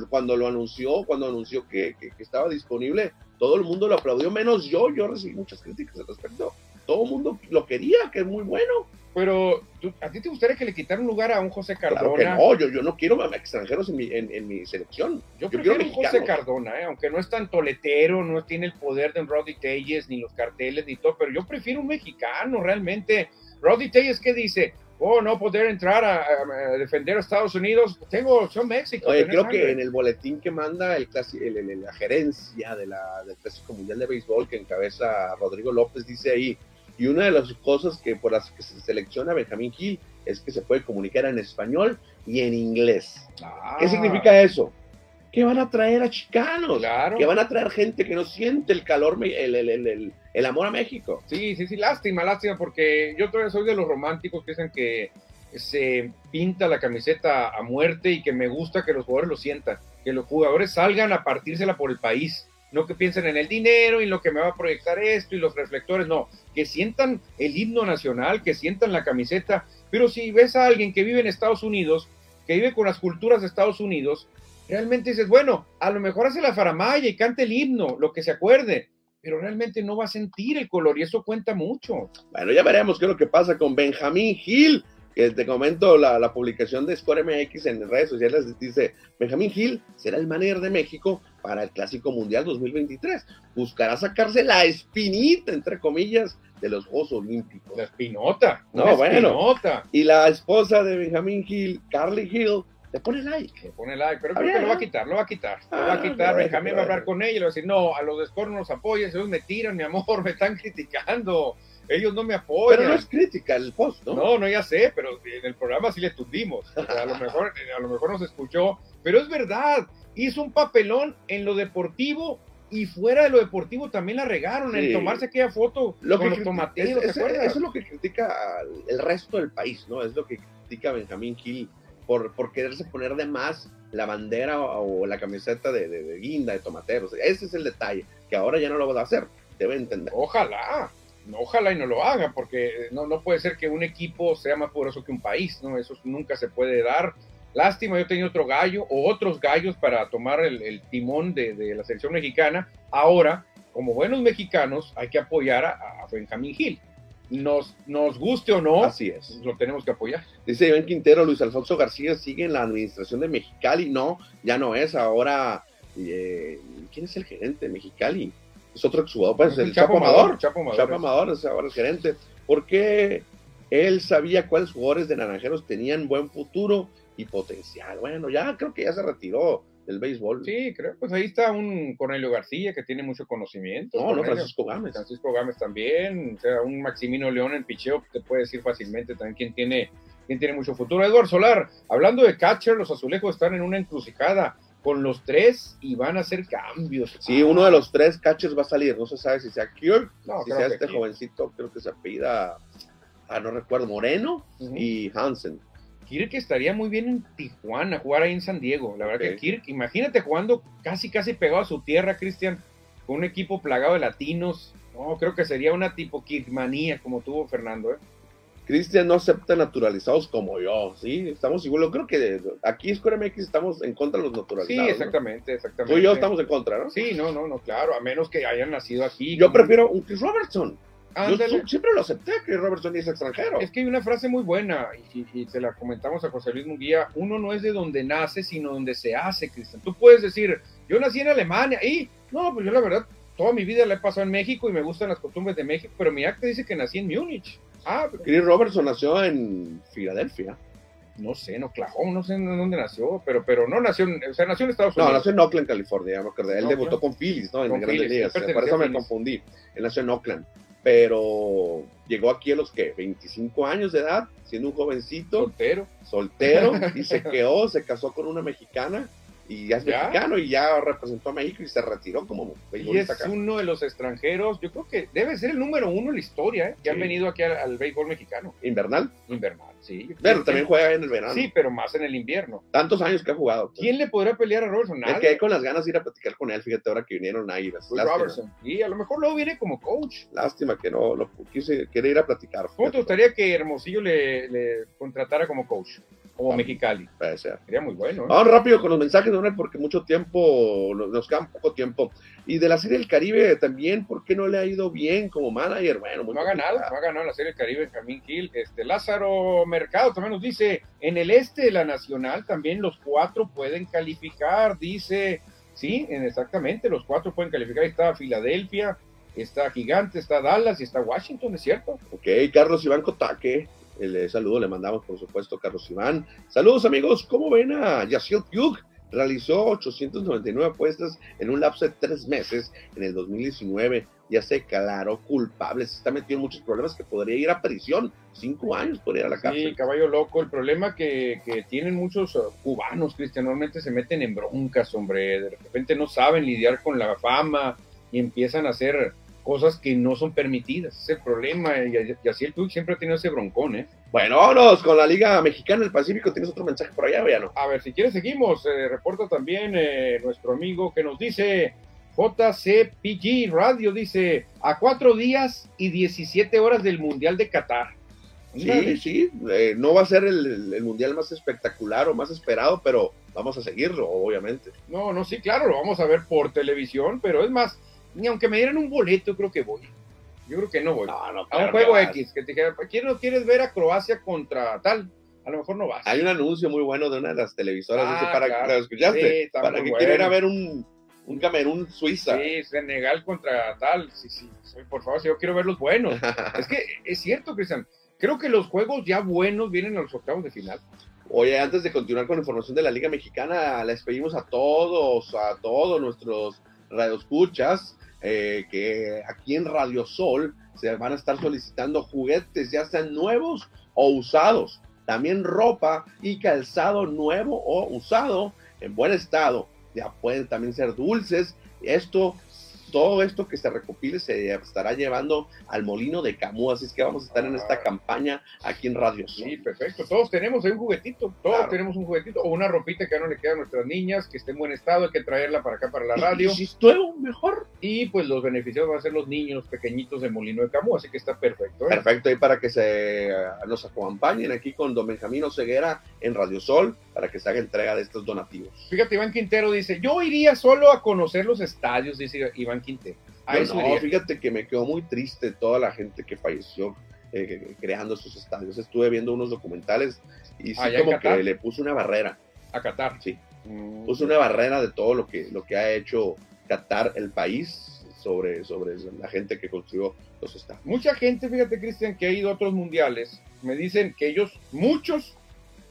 Cuando lo anunció, cuando anunció que, que- que estaba disponible, todo el mundo lo aplaudió, menos yo. Yo recibí muchas críticas al respecto. Todo el mundo lo quería, que es muy bueno. Pero ¿tú- ¿a ti te gustaría que le quitaran lugar a un José Cardona? no, yo, yo no quiero extranjeros en mi, en, en mi selección. Yo Yo prefiero quiero un José. Cardona, ¿eh? aunque no es tan toletero, no tiene el poder de un Roddy Telles, ni los carteles, ni todo, pero yo prefiero un mexicano realmente. Roddy Telles, ¿qué dice? Oh, no poder entrar a, defender a Estados Unidos. Tengo opción México. Oye, creo que en el boletín que manda el, clasi- el- el- la gerencia de la, del Clásico Mundial de Béisbol que encabeza Rodrigo López dice ahí, y una de las cosas que por las que se selecciona Benjamín Gil es que se puede comunicar en español y en inglés. Ah, ¿Qué significa eso? Que van a traer a chicanos, Claro. que van a traer gente que no siente el calor, el- el amor a México. Sí, sí, sí, lástima, lástima, porque yo todavía soy de los románticos que dicen que se pinta la camiseta a muerte y que me gusta que los jugadores lo sientan, que los jugadores salgan a partírsela por el país, no que piensen en el dinero y lo que me va a proyectar esto y los reflectores, no, que sientan el himno nacional, que sientan la camiseta, pero si ves a alguien que vive en Estados Unidos, que vive con las culturas de Estados Unidos, realmente dices, bueno, a lo mejor hace la faramaya y cante el himno, lo que se acuerde, pero realmente no va a sentir el color y eso cuenta mucho. Bueno, ya veremos qué es lo que pasa con Benjamín Gil, que te comento la, la publicación de Score MX en redes sociales, dice, Benjamín Gil será el manager de México para el Clásico Mundial 2023. Buscará sacarse la espinita, entre comillas, de los Juegos Olímpicos. La espinota. No, una bueno. espinota. Y la esposa de Benjamín Gil, Carly Hill, le pone like. Le pone like, pero Ah, creo que lo va a quitar, lo va a quitar. Lo Ah, va a quitar. bueno, Benjamín va a hablar con ella y le va a decir, no, a los de Score no los apoyas, ellos me tiran, mi amor, me están criticando. Ellos no me apoyan. Pero no es crítica el post, ¿no? No, no, ya sé, pero en el programa sí le tundimos. O sea, a lo mejor, a lo mejor nos escuchó, pero es verdad. Hizo un papelón en lo deportivo y fuera de lo deportivo también la regaron en tomarse aquella foto Lo con que los tomateros, es-. Eso es lo que critica el resto del país, ¿no? Es lo que critica Benjamín Gil por, por quererse poner de más la bandera o, o la camiseta de, de- de guinda, de tomateros. Ese es el detalle, que ahora ya no lo va a hacer, debe entender. Ojalá, ojalá y no lo haga, porque no, no puede ser que un equipo sea más poderoso que un país, ¿no? Eso nunca se puede dar. Lástima, yo tenía otro gallo o otros gallos para tomar el, el timón de, de la selección mexicana. Ahora, como buenos mexicanos, hay que apoyar a, a Benjamín Gil. Nos, nos guste o no, Así es. lo tenemos que apoyar. Dice Iván Quintero, Luis Alfonso García sigue en la administración de Mexicali. No, ya no es. Ahora, eh, ¿quién es el gerente de Mexicali? Es otro exjugador, pues el Chapo Amador. Chapo Amador. Chapo Amador es ahora el gerente, porque él sabía cuáles jugadores de Naranjeros tenían buen futuro y potencial. Bueno, ya creo que ya se retiró del béisbol. Sí, creo, pues ahí está un Cornelio García que tiene mucho conocimiento. no, no. Francisco Gámez. Francisco Gámez también, o sea, un Maximino León en picheo te puede decir fácilmente también quién tiene, quién tiene mucho futuro. Eduardo Solar, hablando de catcher, los azulejos están en una encrucijada con los tres y van a hacer cambios. Sí, uno de los tres catchers va a salir. No se sabe si sea Kirk, No, si sea este jovencito, creo que se apellida, ah, no recuerdo, Moreno y Hansen. Kirk estaría muy bien en Tijuana, jugar ahí en San Diego. La verdad que Kirk, imagínate jugando casi casi pegado a su tierra, Cristian, con un equipo plagado de latinos. No, creo que sería una tipo Kirkmanía como tuvo Fernando, ¿eh? Cristian no acepta naturalizados como yo, ¿sí? Estamos igual, yo creo que aquí en Score MX estamos en contra de los Sí, naturalizados. ¿no? exactamente, exactamente. Tú y yo estamos en contra, ¿no? Sí, no, no, no, claro, a menos que hayan nacido aquí. Yo como- prefiero un Chris Robertson. Ándale. siempre lo acepté, Chris Robertson y es extranjero. Es que hay una frase muy buena y, y se la comentamos a José Luis Munguía. Uno no es de donde nace, sino donde se hace, Cristian. Tú puedes decir, yo nací en Alemania y no, pues yo la verdad toda mi vida la he pasado en México y me gustan las costumbres de México, pero mi acta dice que nací en Múnich. Ah, pero Chris Robertson nació en Filadelfia. no sé, en Oklahoma, no sé en dónde nació, pero, pero no nació, en, o sea, nació en Estados No, Unidos. nació en Oakland, California, acordé. Él No, debutó con Phillies, ¿no? En Grandes Phillies, Ligas. Por eso me Phillies. confundí. Él nació en Oakland. Pero llegó aquí a los que 25 años de edad, siendo un jovencito, soltero. soltero, y se quedó, se casó con una mexicana y ya es ¿Ya? mexicano y ya representó a México y se retiró como Y es acá. uno de los extranjeros, yo creo que debe ser el número uno en la historia, ¿eh? que han venido aquí al, al béisbol mexicano, Invernal, invernal, sí. pero también juega en el verano. Sí, pero más en el invierno. Tantos años que ha jugado. pues. ¿Quién le podrá pelear a Robertson? Me Nadie. quedé con las ganas de ir a platicar con él, fíjate ahora que vinieron Águilas. Pues Robertson. Y a lo mejor luego viene como coach. lástima que no lo quise, quiere ir a platicar. ¿Cómo te gustaría que Hermosillo le, le contratara como coach? Como. Mexicali. Puede ser. Sería muy bueno. ¿eh? Vamos rápido con los mensajes, Donald, porque mucho tiempo, nos nos queda poco tiempo. Y de la Serie del Caribe también, ¿por qué no le ha ido bien como manager? Bueno, muy No ha ganado, no ha ganado la Serie del Caribe Benjamín Gil. Este, Lázaro Mercado también nos dice, en el este de la Nacional también los cuatro pueden calificar, dice, sí, en- exactamente, los cuatro pueden calificar. Está Filadelfia, está Gigante, está Dallas y está Washington, ¿es cierto? Ok, Carlos Iván Cotaque, el saludo le mandamos, por supuesto, Carlos Iván. Saludos, amigos. ¿Cómo ven a Yasiel Puig? Realizó 899 apuestas en un lapso de tres meses en el 2019. Ya se declaró culpable. Se está metido en muchos problemas que podría ir a prisión. Cinco años podría ir a la Sí, cárcel. caballo loco. El problema que, que tienen muchos uh, cubanos, Cristian, normalmente se meten en broncas, hombre. De repente no saben lidiar con la fama y empiezan a hacer cosas que no son permitidas. Es el problema. Y, y así el Puig siempre ha tenido ese broncón, ¿eh? Bueno, vámonos con la Liga Mexicana del Pacífico. ¿Tienes otro mensaje por allá o ya no? A ver, si quieres seguimos. Eh, reporta también eh, nuestro amigo que nos dice JCPG Radio, dice, a cuatro días y 17 horas del Mundial de Qatar. Sí, sí. eh, no va a ser el, el mundial más espectacular o más esperado, pero vamos a seguirlo, obviamente. No, no, sí, claro, lo vamos a ver por televisión, pero es más, ni aunque me dieran un boleto, creo que voy. Yo creo que no voy. No, no, a un juego que. X, que te dijera, ¿quién no quieres ver a Croacia contra tal? A lo mejor no vas. Hay un anuncio muy bueno de una de las televisoras. Ah, dice, para claro. ¿lo escuchaste? Sí, está para que bueno. quiera ir a ver un, un Camerún Suiza. Sí, Senegal contra tal. Sí, sí, sí, por favor, si yo quiero ver los buenos. es que es cierto, Cristian. Creo que los juegos ya buenos vienen a los octavos de final. Oye, antes de continuar con la información de la Liga Mexicana, les pedimos a todos, a todos nuestros radioescuchas, eh, que aquí en Radio Sol se van a estar solicitando juguetes, ya sean nuevos o usados. También ropa y calzado nuevo o usado en buen estado. Ya pueden también ser dulces. Esto, todo esto que se recopile se estará llevando al molino de Camus. Así es que vamos a estar en esta Ah. campaña aquí en Radio Sol. Sí, perfecto. Todos tenemos un juguetito. Todos Claro. tenemos un juguetito o una ropita que no le queda a nuestras niñas, que esté en buen estado. Hay que traerla para acá, para la radio. Y nuevo, mejor. Y pues los beneficiados van a ser los niños pequeñitos de Molino de Camus. Así que está perfecto. ¿eh? Perfecto, ahí para que se eh, nos acompañen aquí con Don Benjamín Ceguera en Radio Sol para que se haga entrega de estos donativos. Fíjate, Iván Quintero dice: Yo iría solo a conocer los estadios, dice Iván Quintero. A eso no, fíjate que me quedó muy triste toda la gente que falleció eh, creando esos estadios. Estuve viendo unos documentales y sí como que le puso una barrera, A Qatar. sí, Mm. puso una barrera de todo lo que, lo que ha hecho Qatar, el país, sobre, sobre la gente que construyó los estadios. Mucha gente, fíjate, Cristian, que ha ido a otros mundiales, me dicen que ellos, muchos,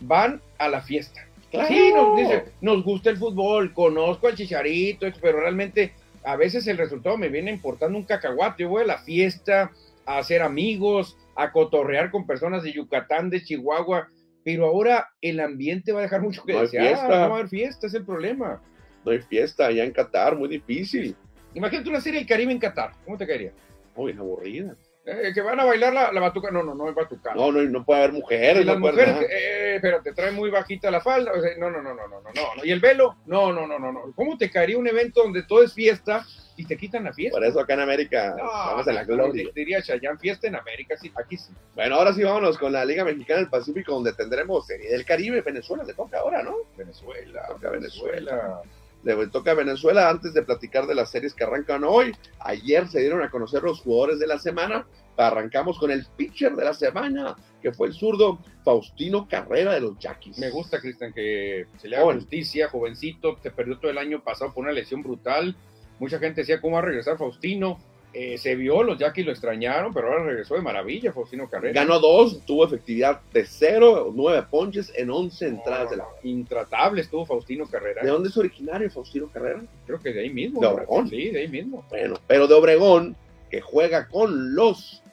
van a la fiesta. ¡Claro! Sí, nos dice, nos gusta el fútbol, conozco al chicharito, pero realmente a veces el resultado me viene importando un cacahuate. Yo voy a la fiesta, a hacer amigos, a cotorrear con personas de Yucatán, de Chihuahua, pero ahora el ambiente va a dejar mucho que No desear. fiesta. No va a haber fiesta, es el problema. No hay fiesta allá en Qatar, muy difícil. Imagínate una serie del Caribe en Qatar, ¿cómo te caería? Uy, aburrida. Eh, que van a bailar la, la batuca, no, no, no es batuca. No, no, no puede haber mujeres. Y las no puede haber mujeres, pero te trae muy bajita la falda. No, no, no, no, no, no, no. ¿Y el velo? No, no, no, no, no. ¿Cómo te caería un evento donde todo es fiesta y te quitan la fiesta? Por eso acá en América vamos a la gloria. Diría Chayanne, fiesta en América, sí, aquí sí. Bueno, ahora sí vámonos con la Liga Mexicana del Pacífico, donde tendremos Serie del Caribe. Venezuela te toca ahora, ¿no? Venezuela, toca Venezuela. Le toca a Venezuela antes de platicar de las series que arrancan hoy. Ayer se dieron a conocer los jugadores de la semana. Arrancamos con el pitcher de la semana, que fue el zurdo Faustino Carrera de los Yaquis. Me gusta, Cristian, que se le haga Joven. justicia, jovencito, te perdió todo el año pasado por una lesión brutal. Mucha gente decía, ¿cómo va a regresar Faustino? Eh, se vio, los Yaquis lo extrañaron, pero ahora regresó de maravilla Faustino Carrera. Ganó dos, tuvo efectividad de cero, nueve ponches en once entradas de la. Intratable estuvo Faustino Carrera. ¿De dónde es originario Faustino Carrera? Creo que de ahí mismo. De. Obregón. Sí, de ahí mismo. Bueno, pero de Obregón, que juega con los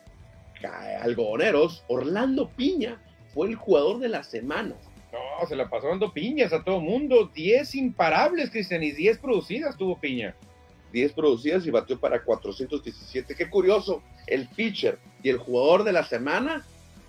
algodoneros, Orlando Piña fue el jugador de la semana. No, se la pasó dando piñas a todo mundo. 10 imparables, Cristian, y 10 producidas tuvo piña. 10 producidas y batió para 417. Qué curioso, el pitcher y el jugador de la semana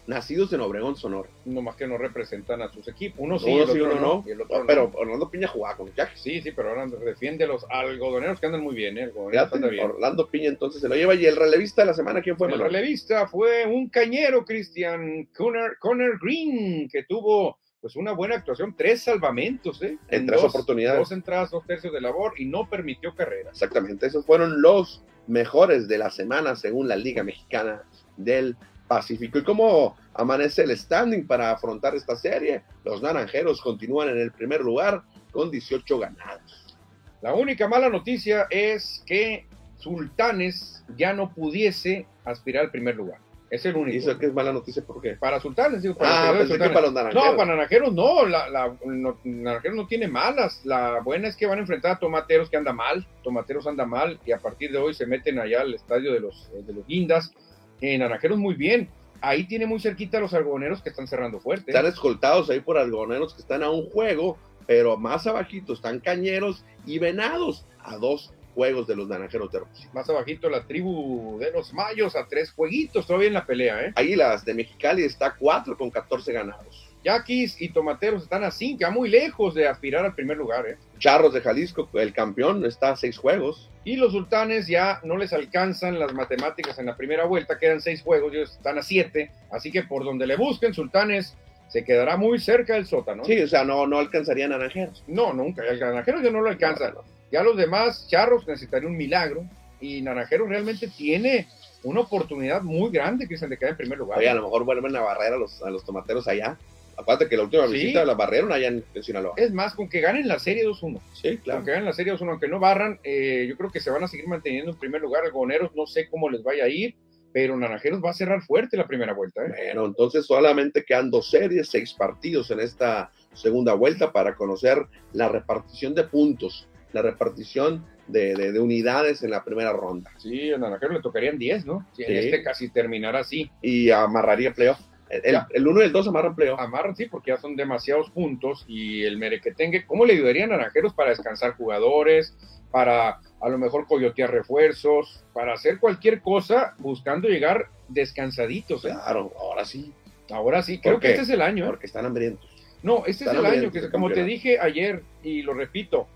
nacidos en Obregón, Sonora. No más que no representan a sus equipos. Uno sí, Uno el sí, otro uno no. y el otro No, pero Orlando Piña jugaba con Jack. Sí, sí, pero ahora defiende a los algodoneros que andan muy bien, ¿eh? Fíjate, anda bien. Orlando Piña entonces se lo lleva y el relevista de la semana, ¿quién fue? El Manuel? relevista fue un cañero, Cristian Conner, Conner Green, que tuvo pues una buena actuación, tres salvamentos, ¿eh? En En tres dos- oportunidades. Dos entradas, dos tercios de labor y no permitió carreras. Exactamente, esos fueron los mejores de la semana según la Liga Mexicana del Pacífico. ¿Y cómo amanece el standing para afrontar esta serie? Los naranjeros continúan en el primer lugar con 18 ganados. La única mala noticia es que Sultanes ya no pudiese aspirar al primer lugar. Es el único. eso que es mala noticia, ¿por qué? Para Sultanes, digo, para Ah, los que para los naranjeros. No, para Naranjeros no, la, la- no, Naranjeros no tiene malas. La buena es que van a enfrentar a Tomateros que anda mal. Tomateros anda mal y a partir de hoy se meten allá al estadio de los, eh, de los Guindas. Eh, Naranjeros muy bien. Ahí tiene muy cerquita a los algodoneros que están cerrando fuerte. Están escoltados ahí por algodoneros que están a un juego, pero más abajito están cañeros y venados a dos juegos de los naranjeros de Hermosillo. Más abajito la tribu de los Mayos a tres jueguitos todavía en la pelea, ¿eh? Águilas de Mexicali está 4 con 14 ganados. Yaquis y Tomateros están a cinco, ya muy lejos de aspirar al primer lugar, ¿eh? Charros de Jalisco, el campeón, está a 6 juegos. Y los sultanes ya no les alcanzan las matemáticas en la primera vuelta, quedan seis juegos, ellos están a siete, así que por donde le busquen, sultanes se quedará muy cerca del sótano. Sí, o sea, no, no alcanzaría naranjeros. No, nunca, el granajero ya no lo alcanza. Ya los demás, charros necesitaría un milagro, y Naranjeros realmente tiene una oportunidad muy grande que se le queda en primer lugar. Oye, a lo mejor vuelven a barrer a los, a los tomateros allá. Aparte que la última Sí. visita la barrieron allá en, en Sinaloa. Es más, con que ganen la serie 2-1. Sí, claro. Aunque ganen la serie 2-1, aunque no barran, eh, yo creo que se van a seguir manteniendo en primer lugar. Algodoneros no sé cómo les vaya a ir, pero Naranjeros va a cerrar fuerte la primera vuelta. ¿eh? Bueno, entonces solamente quedan dos series, seis partidos en esta segunda vuelta para conocer la repartición de puntos, la repartición de, de- de unidades en la primera ronda. Sí, a Naranjeros le tocarían 10, ¿no? Si en este casi terminará así. Y amarraría playoff. El, Ya. el 1 y el 2 amarran playoff. Amarran, sí, porque ya son demasiados puntos y el Merequetengue, ¿cómo le ayudaría a Naranjeros para descansar jugadores, para a lo mejor coyotear refuerzos, para hacer cualquier cosa buscando llegar descansaditos? ¿eh? Claro, ahora sí, Ahora sí, creo ¿Por que este es el año. ¿eh? porque están hambrientos. No, este es el año que, como te dije ayer, y lo repito,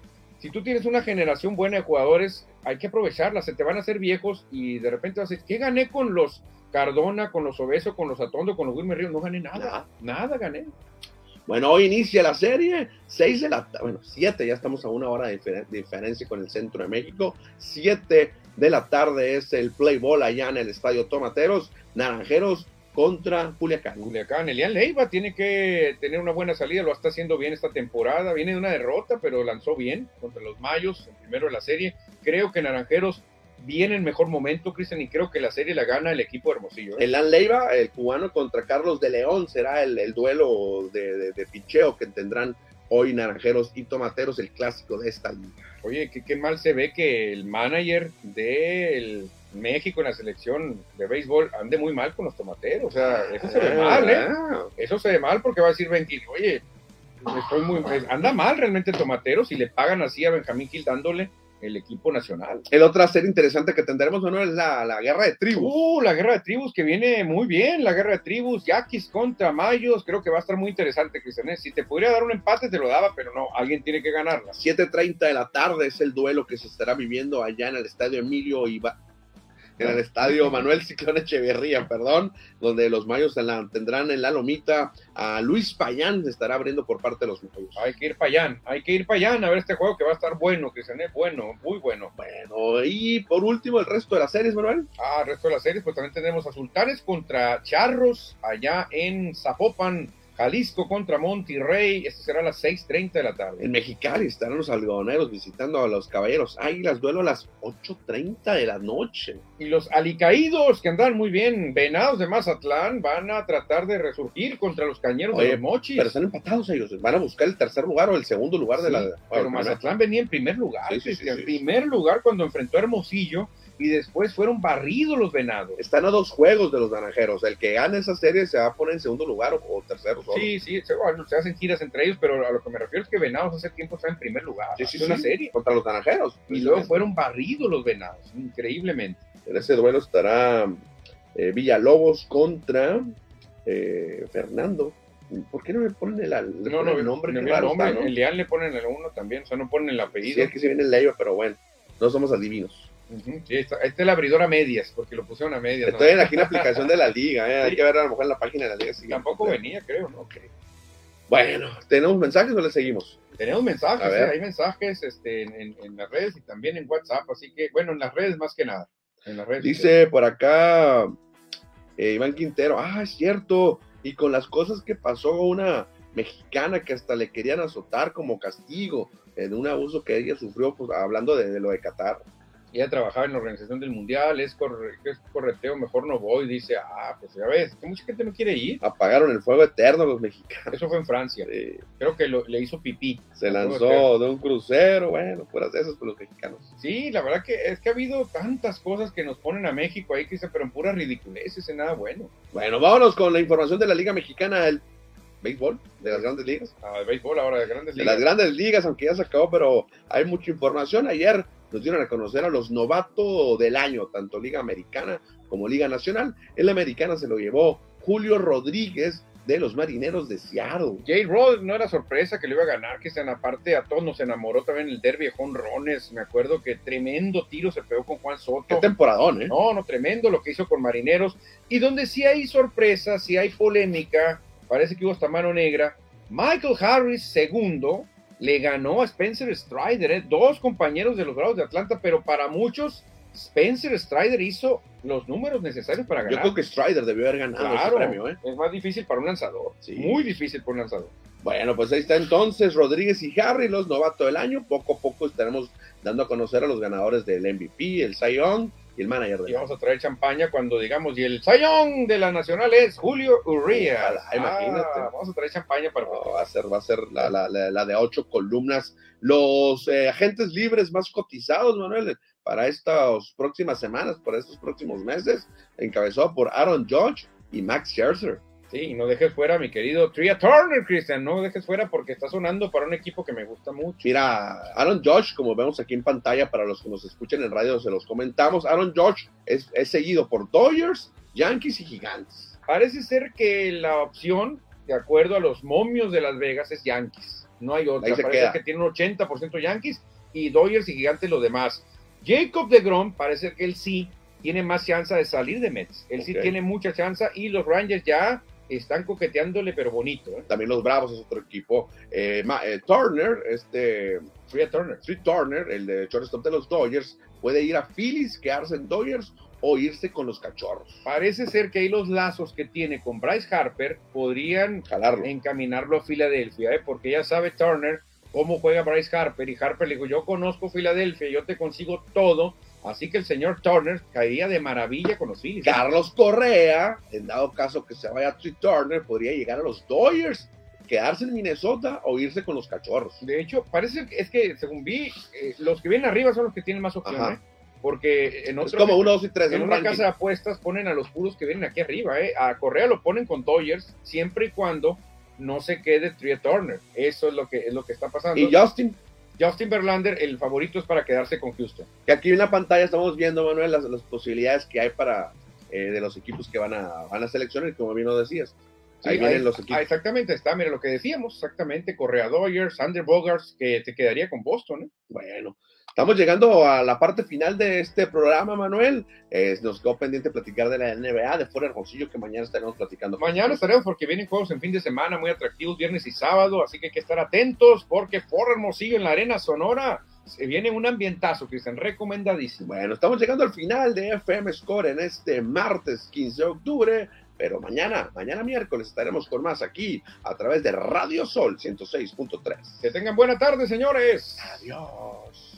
si tú tienes una generación buena de jugadores, hay que aprovecharla, se te van a hacer viejos y de repente vas a decir, ¿qué gané con los Cardona, con los Obeso, con los Atondo, con los Wilmer Ríos? No gané nada, Nada. nada gané. Bueno, hoy inicia la serie, 6 de la tarde, bueno, 7, ya estamos a una hora de difer- diferencia con el centro de México, 7 de la tarde es el play ball allá en el estadio Tomateros, Naranjeros contra Culiacán. Culiacán, Elian Leiva tiene que tener una buena salida, lo está haciendo bien esta temporada, viene de una derrota, pero lanzó bien contra los Mayos, el primero de la serie. Creo que Naranjeros viene en mejor momento, Cristian, y creo que la serie la gana el equipo de Hermosillo. ¿eh? El Lan Leiva, el cubano contra Carlos de León, será el, el duelo de, de, de picheo que tendrán hoy Naranjeros y Tomateros, el clásico de esta liga. Oye, qué, qué mal se ve que el manager del México en la selección de béisbol ande muy mal con los tomateros. O sea, eso se ve mal, ¿eh? Ah, Eso se ve mal porque va a decir Benji, oye, estoy muy, anda mal realmente el tomatero si le pagan así a Benjamín Gil dándole el equipo nacional. El otra serie interesante que tendremos, Manuel, es la, la guerra de tribus. Uh, la guerra de tribus que viene muy bien, la guerra de tribus, Yaquis contra Mayos, creo que va a estar muy interesante, Cristian. ¿eh? Si te pudiera dar un empate, te lo daba, pero no, alguien tiene que ganarla. 7.30 de la tarde es el duelo que se estará viviendo allá en el estadio Emilio Iba, en el estadio Manuel Ciclón Echeverría, perdón, donde los mayos en la- tendrán en la lomita a Luis Payán, se estará abriendo por parte de los mayos. Hay que ir allá, hay que ir allá a ver este juego que va a estar bueno, Cristian, ¿eh? bueno, muy bueno. Bueno, y por último, el resto de las series, Manuel. Ah, el resto de las series, pues también tenemos a Sultanes contra Charros, allá en Zapopan, Jalisco contra Monterrey, este será a las 6.30 de la tarde. En Mexicali estarán los algodoneros visitando a los caballeros Águilas, duelo a las 8.30 de la noche. Y los alicaídos, que andan muy bien, venados de Mazatlán, van a tratar de resurgir contra los cañeros Oye, de los mochis. Pero están empatados ellos, van a buscar el tercer lugar o el segundo lugar de la... pero Mazatlán venía en primer lugar, Sí, sí, sí. primer lugar cuando enfrentó a Hermosillo y después fueron barridos los venados. Están a dos juegos de los naranjeros. El que gane esa serie se va a poner en segundo lugar o, o tercero. Sí, solo. Sí, sí, se, bueno, se hacen giras entre ellos, pero a lo que me refiero es que Venados hace tiempo está en primer lugar. Sí, una sí, serie. Contra los naranjeros. Y luego fueron barridos los Venados, increíblemente. En ese duelo estará eh, Villalobos contra eh, Fernando. ¿Por qué no le ponen el, le No, ponen no, el nombre? no. En Leal le ponen el uno también, o sea, no ponen el apellido. Sí, aquí se viene el Leiva, pero bueno, no somos adivinos. Ujú, sí, ahí está el abridor a medias, porque lo pusieron a medias. ¿no? Estoy en aquí en la aplicación de la liga, ¿eh? hay que ver a lo mejor en la página de la liga. Tampoco venía, creo, ¿no? Bueno, ¿tenemos mensajes o le seguimos? Tenemos mensajes. ¿eh? hay mensajes este, en, en- en las redes y también en WhatsApp, así que, bueno, en las redes más que nada. En las redes. Dice por acá eh, Iván Quintero, ah, es cierto, y con las cosas que pasó una mexicana que hasta le querían azotar como castigo de un abuso que ella sufrió, pues hablando de, de lo de Qatar. Ella trabajaba en la organización del mundial, es, corre- es correteo, mejor no voy. Dice, ah, pues ya ves, que mucha gente no quiere ir. Apagaron el fuego eterno los mexicanos. Eso fue en Francia. Creo que lo- le hizo pipí. se lanzó de un crucero, bueno, fueras de esas con los mexicanos. Sí, la verdad que es que ha habido tantas cosas que nos ponen a México ahí que se pero en pura ridiculeces, en nada bueno. Bueno, vámonos con la información de la Liga Mexicana del béisbol, de las grandes ligas. Ah, el béisbol ahora de grandes de ligas. las grandes ligas, aunque ya se acabó, pero hay mucha información. Ayer nos dieron a conocer a los novatos del año, tanto Liga Americana como Liga Nacional. En la Americana se lo llevó Julio Rodríguez de los Marineros de Seattle. Jay Rod no era sorpresa que le iba a ganar, que sean aparte a todos nos enamoró también el derby de jonrones. Me acuerdo que tremendo tiro se pegó con Juan Qué Soto. temporadón, ¿eh? No, no, tremendo lo que hizo con Marineros. Y donde sí hay sorpresa, sí hay polémica, parece que hubo hasta mano negra. Michael Harris, segundo, le ganó a Spencer Strider, ¿eh? dos compañeros de los Bravos de Atlanta, pero para muchos, Spencer Strider hizo los números necesarios para Yo ganar. creo que Strider debió haber ganado ese Claro, premio, ¿eh? es más difícil para un lanzador. Sí. Muy difícil para un lanzador. Bueno, pues ahí está entonces Rodríguez y Harry, los novatos del año. Poco a poco estaremos dando a conocer a los ganadores del MVP, el Cy Young y el manager Y del vamos a traer champaña cuando digamos, y el sayón de la Nacional es Julio Urría. Ojalá, imagínate. vamos a traer champaña para No, va a ser, va a ser la, la- la- la de ocho columnas. Los eh, agentes libres más cotizados, Manuel, para estas próximas semanas, para estos próximos meses, encabezado por Aaron Judge y Max Scherzer. Sí, y no dejes fuera a mi querido Tria Turner, Cristian, no dejes fuera porque está sonando para un equipo que me gusta mucho. Mira, Aaron Judge, como vemos aquí en pantalla, para los que nos escuchen en radio, se los comentamos. Aaron Judge es, es seguido por Dodgers, Yankees y Gigantes. Parece ser que la opción, de acuerdo a los momios de Las Vegas, es Yankees. No hay otra. Parece queda. que tiene un 80% Yankees y Dodgers y Gigantes lo demás. Jacob de Grom parece que él sí tiene más chance de salir de Mets. Él sí tiene mucha chance y los Rangers ya están coqueteándole, pero bonito. ¿eh? También los Bravos es otro equipo. Eh, Ma- eh, Turner, este, Tria Turner. Street Turner, el de shortstop de los Dodgers, puede ir a Phillies, quedarse en Dodgers o irse con los cachorros. Parece ser que ahí los lazos que tiene con Bryce Harper podrían Jalarlo. encaminarlo a Filadelfia, ¿eh? porque ya sabe Turner cómo juega Bryce Harper y Harper le dijo, yo conozco Filadelfia, yo te consigo todo, así que el señor Turner caería de maravilla con los Phillies. Carlos Correa, en dado caso que se vaya a Turner, podría llegar a los Dodgers, quedarse en Minnesota o irse con los cachorros. De hecho, parece que es que según vi, eh, los que vienen arriba son los que tienen más opciones, Ajá. ¿eh? porque en Es otro, como uno, dos y tres en en un una ranking. casa de apuestas ponen a los puros que vienen aquí arriba, ¿eh? a Correa lo ponen con Dodgers siempre y cuando no se quede Tria Turner, eso es lo que es lo que está pasando. Y Justin, Justin Verlander, el favorito es para quedarse con Houston. que aquí en la pantalla estamos viendo, Manuel, las, las posibilidades que hay para eh, de los equipos que van a, van a seleccionar, como bien lo decías. Ahí Sí, vienen ahí- los equipos. ah, exactamente, está, mira lo que decíamos, exactamente, Correa Dodgers, Sander Bogarts, que te quedaría con Boston, ¿eh? Bueno, estamos llegando a la parte final de este programa, Manuel. Eh, nos quedó pendiente platicar de la NBA, de Fuera Hermosillo, que mañana estaremos platicando. Mañana estaremos porque vienen juegos en fin de semana muy atractivos, viernes y sábado, así que hay que estar atentos porque Fort Hermosillo en la Arena Sonora se viene un ambientazo, Cristian, recomendadísimo. Bueno, estamos llegando al final de FM Score en este martes 15 de octubre, pero mañana, mañana miércoles estaremos con más aquí a través de Radio Sol 106.3. Que tengan buena tarde, señores. Adiós.